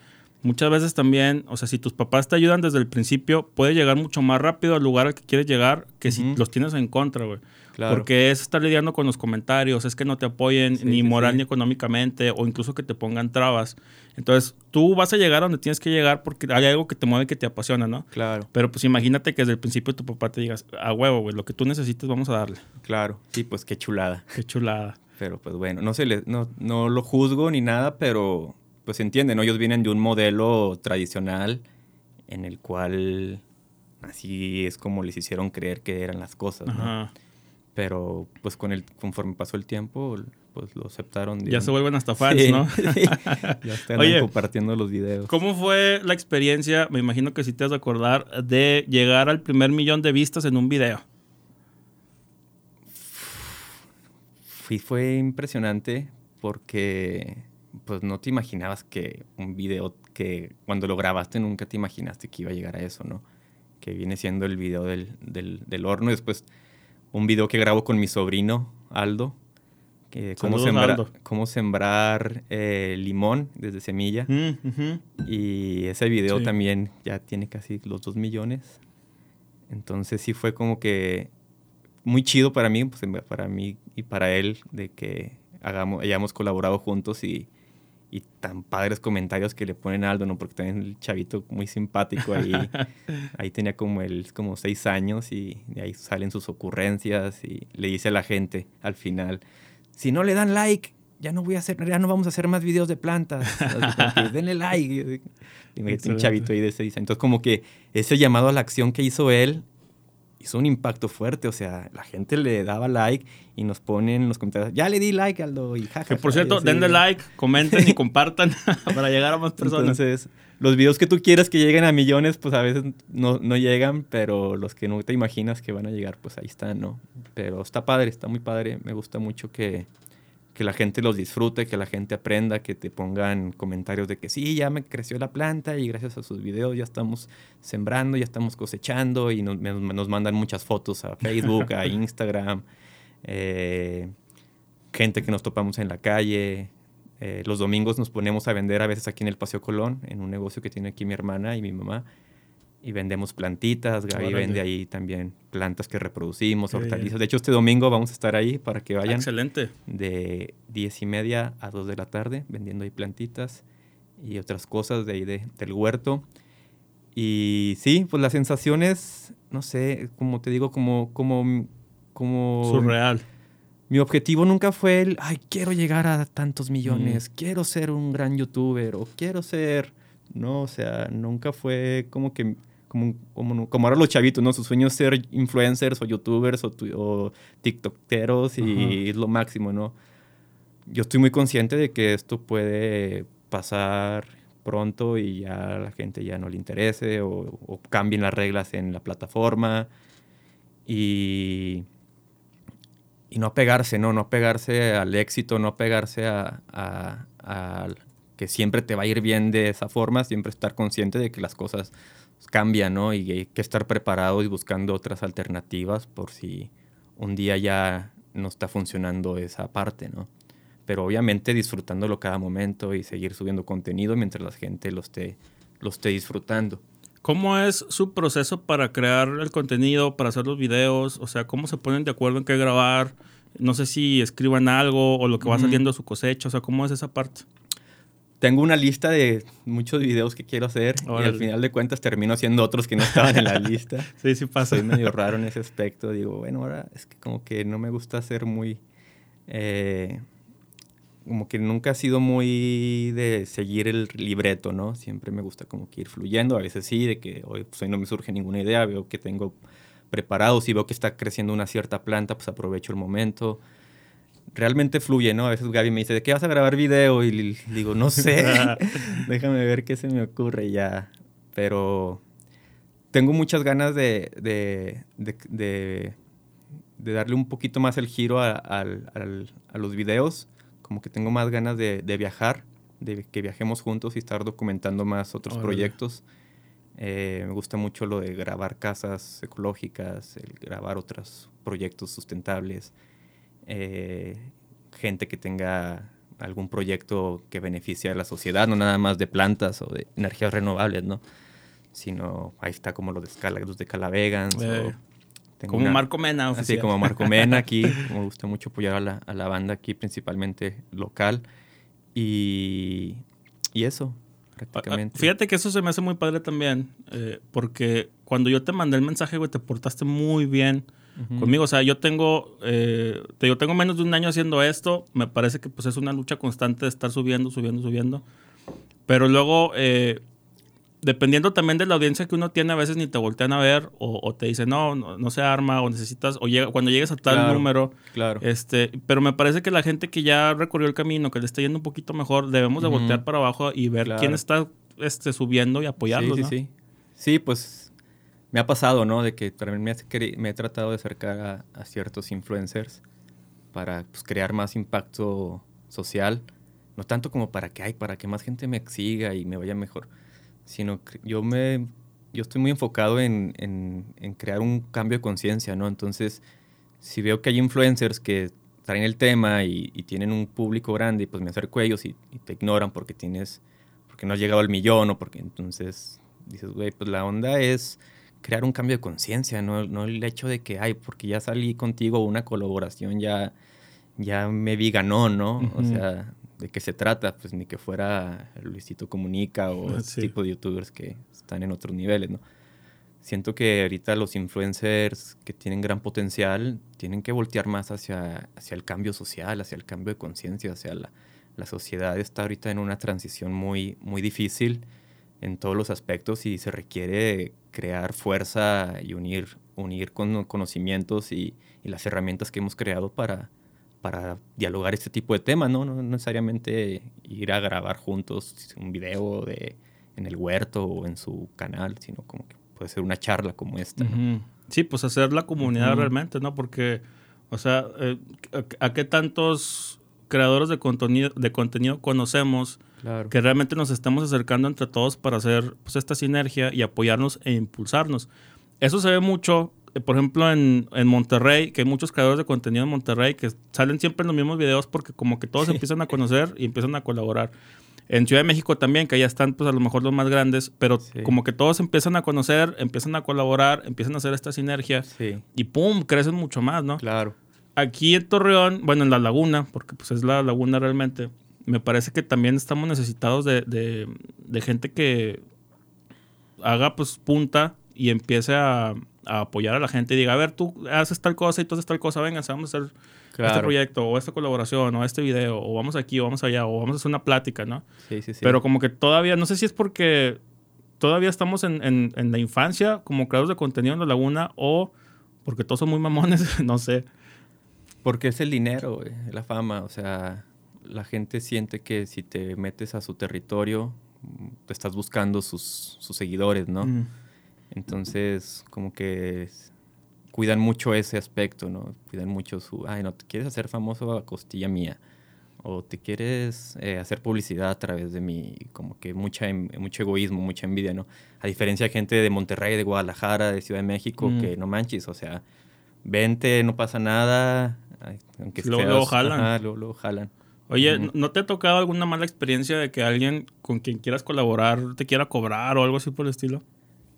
muchas veces también, o sea, si tus papás te ayudan desde el principio, puedes llegar mucho más rápido al lugar al que quieres llegar que si los tienes en contra, güey. Claro. Porque es estar lidiando con los comentarios, es que no te apoyen Sí, ni moral sí. ni económicamente, o incluso que te pongan trabas. Entonces, tú vas a llegar a donde tienes que llegar porque hay algo que te mueve, que te apasiona, ¿no? Claro, Pero pues imagínate que desde el principio tu papá te digas, a huevo, güey, lo que tú necesites vamos a darle. claro. Sí, pues qué chulada. Qué chulada. Pero pues bueno, no, se le, no, no lo juzgo ni nada, pero pues se entiende, ¿no? Ellos vienen de un modelo tradicional en el cual así es como les hicieron creer que eran las cosas, ¿no? Ajá. Pero pues con el, conforme pasó el tiempo, pues lo aceptaron. Ya se vuelven hasta fans, Sí, ¿no? *laughs* sí. ya están Oye. compartiendo los videos. ¿Cómo fue la experiencia? Me imagino que sí te has de acordar de llegar al primer millón de vistas en un video. Fui, fue impresionante porque pues no te imaginabas que un video que cuando lo grabaste nunca te imaginaste que iba a llegar a eso, ¿no? Que viene siendo el video del, del, del horno y después un video que grabo con mi sobrino Aldo, que cómo, sembra- Aldo. cómo sembrar eh, limón desde semilla. Mm. Y ese video Sí. también ya tiene casi los 2 millones. Entonces sí fue como que muy chido para mí, pues, para mí y para él, de que hagamos, hayamos colaborado juntos y, y tan padres comentarios que le ponen a Aldo, ¿no? Porque también el chavito muy simpático ahí, *laughs* ahí tenía como él como seis años y de ahí salen sus ocurrencias y le dice a la gente al final, si no le dan like, ya no voy a hacer, ya no vamos a hacer más videos de plantas. *laughs* Denle like. Y me un chavito ahí de seis años. Entonces como que ese llamado a la acción que hizo él hizo un impacto fuerte. O sea, la gente le daba like y nos ponen en los comentarios, ya le di like, Aldo. Y jajaja. Que por cierto, denle like, comenten y *laughs* compartan *laughs* para llegar a más personas. Entonces, los videos que tú quieres que lleguen a millones, pues a veces no, no llegan, pero los que no te imaginas que van a llegar, pues ahí están, ¿no? Pero está padre, está muy padre. Me gusta mucho que, que la gente los disfrute, que la gente aprenda, que te pongan comentarios de que sí, ya me creció la planta y gracias a sus videos ya estamos sembrando, ya estamos cosechando y nos, nos mandan muchas fotos a Facebook, a *laughs* Instagram. eh, gente que nos topamos en la calle. Eh, los domingos nos ponemos a vender a veces aquí en el Paseo Colón, en un negocio que tiene aquí mi hermana y mi mamá. Y vendemos plantitas. Gaby Órale. vende ahí también plantas que reproducimos, Qué bien. hortalizas. De hecho, este domingo vamos a estar ahí para que vayan Excelente. de 10 y media a 2 de la tarde vendiendo ahí plantitas y otras cosas de ahí de- del huerto. Y sí, pues las sensaciones no sé, como te digo, como, como, como... Surreal. Mi objetivo nunca fue el, ay, quiero llegar a tantos millones, quiero ser un gran youtuber o quiero ser, no, o sea, nunca fue como que, como, como, como ahora los chavitos, ¿no? Su sueño es ser influencers o youtubers o, o tiktokeros y es lo máximo, ¿no? Yo estoy muy consciente de que esto puede pasar pronto y ya la gente ya no le interese o, o cambien las reglas en la plataforma y y no pegarse, ¿no? No pegarse al éxito, no pegarse a, que siempre te va a ir bien de esa forma, siempre estar consciente de que las cosas cambian, ¿no? Y hay que estar preparado y buscando otras alternativas por si un día ya no está funcionando esa parte, ¿no? Pero obviamente disfrutándolo cada momento y seguir subiendo contenido mientras la gente lo esté, lo esté disfrutando. ¿Cómo es su proceso para crear el contenido, para hacer los videos? O sea, ¿cómo se ponen de acuerdo en qué grabar? No sé si escriban algo o lo que va saliendo a su cosecha. O sea, ¿cómo es esa parte? Tengo una lista de muchos videos que quiero hacer y al final de cuentas termino haciendo otros que no estaban en la *laughs* lista. sí, sí pasa. Soy medio raro en ese aspecto. Digo, bueno, ahora es que como que no me gusta ser muy... Eh, como que nunca ha sido muy de seguir el libreto, ¿no? Siempre me gusta como que ir fluyendo, a veces sí, de que hoy, pues, hoy no me surge ninguna idea, veo que tengo preparado, si veo que está creciendo una cierta planta, pues aprovecho el momento. Realmente fluye, ¿no? A veces Gaby me dice, ¿de qué vas a grabar video? Y digo, no sé, *laughs* *laughs* déjame ver qué se me ocurre ya. Pero tengo muchas ganas de, de, de, de darle un poquito más el giro a, a, a los videos como que tengo más ganas de, viajar, de que viajemos juntos y estar documentando más otros proyectos. Eh, me gusta mucho lo de grabar casas ecológicas, el grabar otros proyectos sustentables, eh, gente que tenga algún proyecto que beneficie a la sociedad, no nada más de plantas o de energías renovables, ¿no? Sino ahí está como lo de, los de Calavegans eh como Marco Mena. Así como Marco Mena aquí. me gusta mucho apoyar a la, a la, banda aquí, principalmente local. Y, y eso, prácticamente. Fíjate que eso se me hace muy padre también, eh, porque cuando yo te mandé el mensaje, güey, te portaste muy bien conmigo. O sea, yo tengo, eh, yo tengo menos de un año haciendo esto. Me parece que pues es una lucha constante de estar subiendo, subiendo, subiendo. Pero luego... Eh, dependiendo también de la audiencia que uno tiene, a veces ni te voltean a ver o, te dicen, no, no, se arma o necesitas, o llega, cuando llegues a tal número. Claro. Este, pero me parece que la gente que ya recorrió el camino, que le está yendo un poquito mejor, debemos de voltear para abajo y ver quién está este, subiendo y apoyarlo. Sí, sí, sí. Sí, pues me ha pasado, ¿no? De que también me, me he tratado de acercar a, ciertos influencers para pues, crear más impacto social. No tanto como para que, hay para que más gente me siga y me vaya mejor sino yo me yo estoy muy enfocado en, en, crear un cambio de conciencia, ¿no? Entonces, si veo que hay influencers que traen el tema y, tienen un público grande, pues me acerco a ellos y, te ignoran porque tienes, porque no has llegado al millón o porque entonces dices, güey, pues la onda es crear un cambio de conciencia, ¿no? no el hecho de que, ay, porque ya salí contigo una colaboración, ya, ya me vi ganó, ¿no? O sea, de qué se trata, pues ni que fuera Luisito Comunica o *laughs* ese tipo de youtubers que están en otros niveles, ¿no? Siento que ahorita los influencers que tienen gran potencial tienen que voltear más hacia, hacia el cambio social, hacia el cambio de conciencia, hacia la, la sociedad está ahorita en una transición muy, muy difícil en todos los aspectos y se requiere crear fuerza y unir, unir con conocimientos y, y las herramientas que hemos creado para, para dialogar este tipo de temas, ¿no? No necesariamente ir a grabar juntos un video de, en el huerto o en su canal, sino como que puede ser una charla como esta. Sí, pues hacer la comunidad realmente, ¿no? Porque, o sea, eh, ¿a qué tantos creadores de contenido, de contenido conocemos que realmente nos estamos acercando entre todos para hacer pues, esta sinergia y apoyarnos e impulsarnos? Eso se ve mucho eh, por ejemplo, en, en, Monterrey, que hay muchos creadores de contenido en Monterrey que salen siempre en los mismos videos porque como que todos empiezan a conocer y empiezan a colaborar. En Ciudad de México también, que ya están pues a lo mejor los más grandes, pero como que todos empiezan a conocer, empiezan a colaborar, empiezan a hacer esta sinergia y ¡pum! crecen mucho más, ¿no? Claro. Aquí en Torreón, bueno, en la laguna, porque pues es la laguna realmente, me parece que también estamos necesitados de, de gente que haga pues punta y empiece a, a apoyar a la gente y diga, a ver, tú haces tal cosa y tú haces tal cosa, venga, vamos a hacer este proyecto o esta colaboración o este video o vamos aquí o vamos allá o vamos a hacer una plática, ¿no? Sí, sí, sí. Pero como que todavía, no sé si es porque todavía estamos en, en, en la infancia como creadores de contenido en la laguna o porque todos son muy mamones, *laughs* no sé. Porque es el dinero, la fama, o sea, la gente siente que si te metes a su territorio, te estás buscando sus, sus seguidores, ¿no? Entonces, como que cuidan mucho ese aspecto, ¿no? Cuidan mucho su, ay, no, te quieres hacer famoso a costilla mía, o te quieres eh, hacer publicidad a través de mí, como que mucha, em, mucho egoísmo, mucha envidia, ¿no? A diferencia de gente de Monterrey, de Guadalajara, de Ciudad de México, que no manches, o sea, vente, no pasa nada, aunque luego, jalan. luego jalan. Oye, ¿no te ha tocado alguna mala experiencia de que alguien con quien quieras colaborar te quiera cobrar o algo así por el estilo?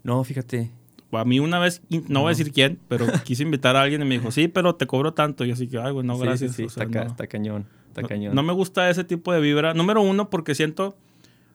No, fíjate. A mí una vez, no, voy a decir quién, pero *laughs* quise invitar a alguien y me dijo, sí, pero te cobro tanto. Y así que, ay, bueno, gracias. Sí, está, cañón, está no, cañón. No me gusta ese tipo de vibra. Número uno, porque siento,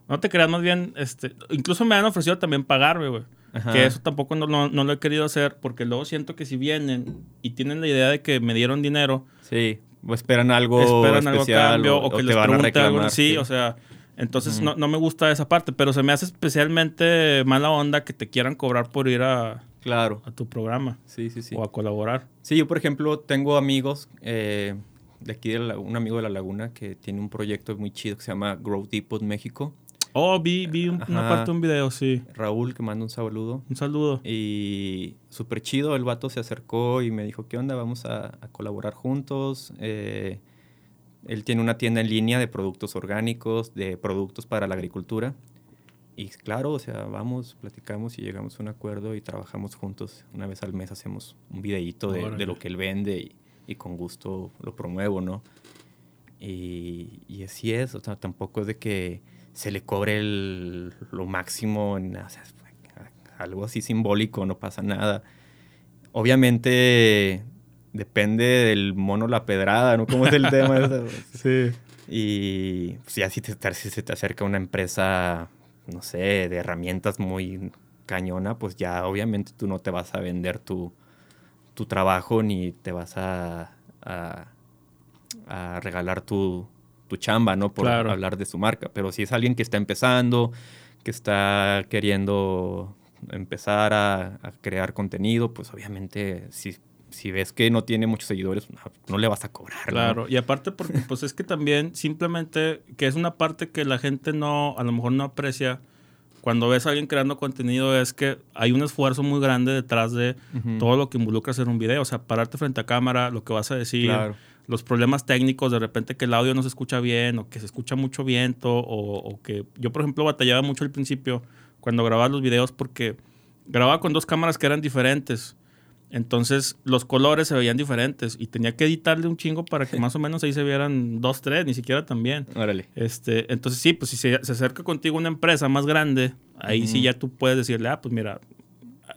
no te creas más bien, este, incluso me han ofrecido también pagarme, güey. Que eso tampoco no, no, lo he querido hacer porque luego siento que si vienen y tienen la idea de que me dieron dinero. Sí, o esperan algo esperan especial, cambio, o, que les van a reclamar, sí, o sea, entonces no, no, me gusta esa parte, pero se me hace especialmente mala onda que te quieran cobrar por ir a, claro. a tu programa. Sí, sí, sí. O a colaborar. Sí, yo por ejemplo tengo amigos eh, de aquí, de un amigo de La Laguna que tiene un proyecto muy chido que se llama Grow Depot México. Oh, vi, vi una parte de un video, sí. Raúl, que manda un saludo. Un saludo. Y súper chido, el vato se acercó y me dijo, ¿qué onda? Vamos a, colaborar juntos. Eh, él tiene una tienda en línea de productos orgánicos, de productos para la agricultura. Y claro, o sea, vamos, platicamos y llegamos a un acuerdo y trabajamos juntos. Una vez al mes hacemos un videíto de, de lo que él vende y, y, con gusto lo promuevo, ¿no? Y, y así es, o sea, tampoco es de que se le cobre el, lo máximo, en, algo así simbólico, no pasa nada. Obviamente depende del mono la pedrada, ¿no? ¿Cómo es el tema? *laughs* sí. Y pues, ya si, te, si se te acerca una empresa, no sé, de herramientas muy cañona, pues ya obviamente tú no te vas a vender tu, tu trabajo ni te vas a, a regalar tu, tu chamba, ¿no? Por hablar de su marca. Pero si es alguien que está empezando, que está queriendo empezar a, crear contenido, pues obviamente si, si, ves que no tiene muchos seguidores, no, le vas a cobrar. Claro, y aparte porque pues es que también simplemente, que es una parte que la gente no, a lo mejor no aprecia cuando ves a alguien creando contenido es que hay un esfuerzo muy grande detrás de todo lo que involucra hacer un video. O sea, pararte frente a cámara, lo que vas a decir, los problemas técnicos, de repente que el audio no se escucha bien o que se escucha mucho viento o, que yo, por ejemplo, batallaba mucho al principio cuando grababa los videos porque grababa con dos cámaras que eran diferentes. Entonces los colores se veían diferentes y tenía que editarle un chingo para que *laughs* más o menos ahí se vieran dos, tres, ni siquiera también. Órale. Este, entonces sí, pues si se, acerca contigo una empresa más grande, ahí sí ya tú puedes decirle, ah, pues mira,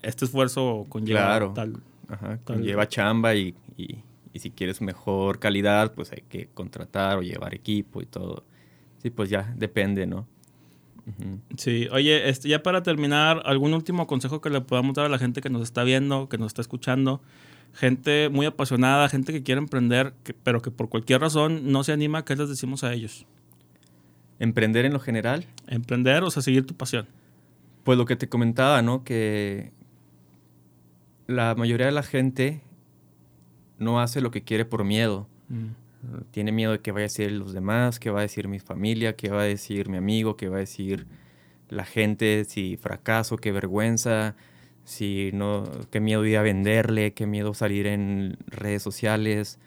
este esfuerzo conlleva tal, Ajá, conlleva chamba y, y si quieres mejor calidad, pues hay que contratar o llevar equipo y todo. Sí, pues ya depende, ¿no? Sí, oye, este, ya para terminar, ¿algún último consejo que le podamos dar a la gente que nos está viendo, que nos está escuchando? Gente muy apasionada, gente que quiere emprender, pero que por cualquier razón no se anima, ¿qué les decimos a ellos? ¿Emprender en lo general? Emprender, o sea, seguir tu pasión. Pues lo que te comentaba, ¿no? Que la mayoría de la gente no hace lo que quiere por miedo. Mm. Tiene miedo de que vaya a decir los demás, que va a decir mi familia, que va a decir mi amigo, que va a decir la gente, si fracaso, qué vergüenza, si no, qué miedo ir a venderle, qué miedo salir en redes sociales.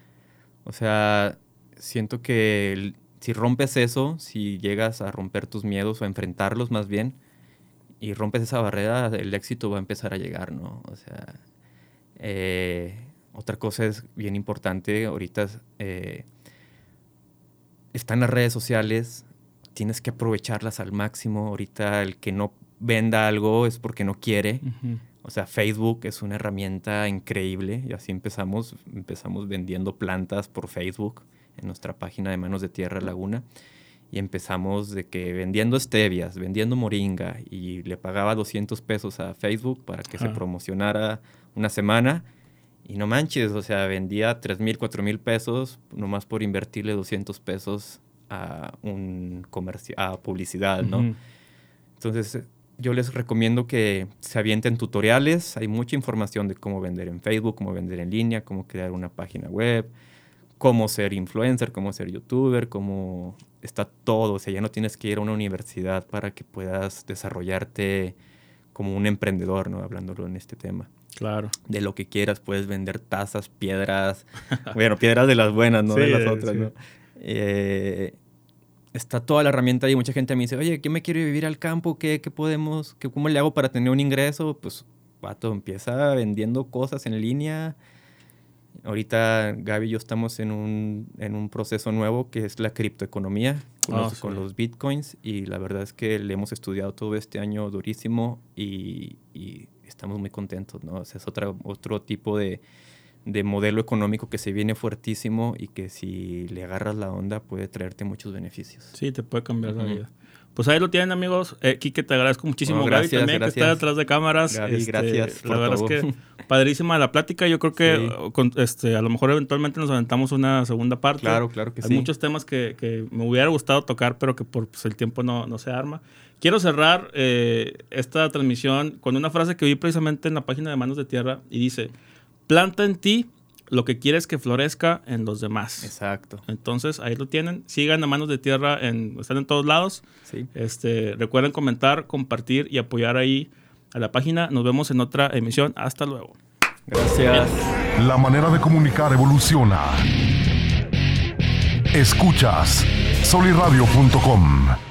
O sea, siento que si rompes eso, si llegas a romper tus miedos o a enfrentarlos más bien, y rompes esa barrera, el éxito va a empezar a llegar, ¿no? O sea, eh, otra cosa es bien importante, ahorita eh, están las redes sociales, tienes que aprovecharlas al máximo. Ahorita el que no venda algo es porque no quiere. O sea, Facebook es una herramienta increíble y así empezamos. Empezamos vendiendo plantas por Facebook en nuestra página de Manos de Tierra Laguna. y empezamos de que vendiendo stevias, vendiendo moringa y le pagaba 200 pesos a Facebook para que se promocionara una semana y no manches, o sea, vendía 3 mil, 4 mil pesos nomás por invertirle 200 pesos a un comercio, a publicidad, ¿no? Entonces, yo les recomiendo que se avienten tutoriales. Hay mucha información de cómo vender en Facebook, cómo vender en línea, cómo crear una página web, cómo ser influencer, cómo ser youtuber, cómo está todo. O sea, ya no tienes que ir a una universidad para que puedas desarrollarte como un emprendedor, ¿no? Hablándolo en este tema. Claro. De lo que quieras, puedes vender tazas, piedras. *laughs* bueno, piedras de las buenas, no de las otras, ¿no? Eh, está toda la herramienta y mucha gente me dice, oye, yo me quiero vivir al campo, ¿qué, qué podemos, qué, cómo le hago para tener un ingreso? Pues, vato, empieza vendiendo cosas en línea. Ahorita Gaby y yo estamos en un, en un proceso nuevo que es la criptoeconomía con, ah, los, con, los, bitcoins y la verdad es que le hemos estudiado todo este año durísimo y, y estamos muy contentos, ¿no? O sea, es otra, otro tipo de, de modelo económico que se viene fuertísimo y que si le agarras la onda puede traerte muchos beneficios. Sí, te puede cambiar la vida. Pues ahí lo tienen, amigos. Eh, Kike, te agradezco muchísimo. gracias, Gaby también, que está detrás de cámaras. Gaby, este, gracias. La verdad es que *laughs* padrísima la plática. Yo creo que este, a lo mejor eventualmente nos aventamos una segunda parte. Claro, claro que Hay sí. Hay muchos temas que, que, me hubiera gustado tocar, pero que por pues, el tiempo no, no se arma. Quiero cerrar eh, esta transmisión con una frase que vi precisamente en la página de Manos de Tierra y dice: Planta en ti lo que quieres que florezca en los demás. Exacto. Entonces, ahí lo tienen. Sigan a Manos de Tierra, en, están en todos lados. Sí. Este, recuerden comentar, compartir y apoyar ahí a la página. Nos vemos en otra emisión. Hasta luego. Gracias. La manera de comunicar evoluciona. Escuchas soliradio.com.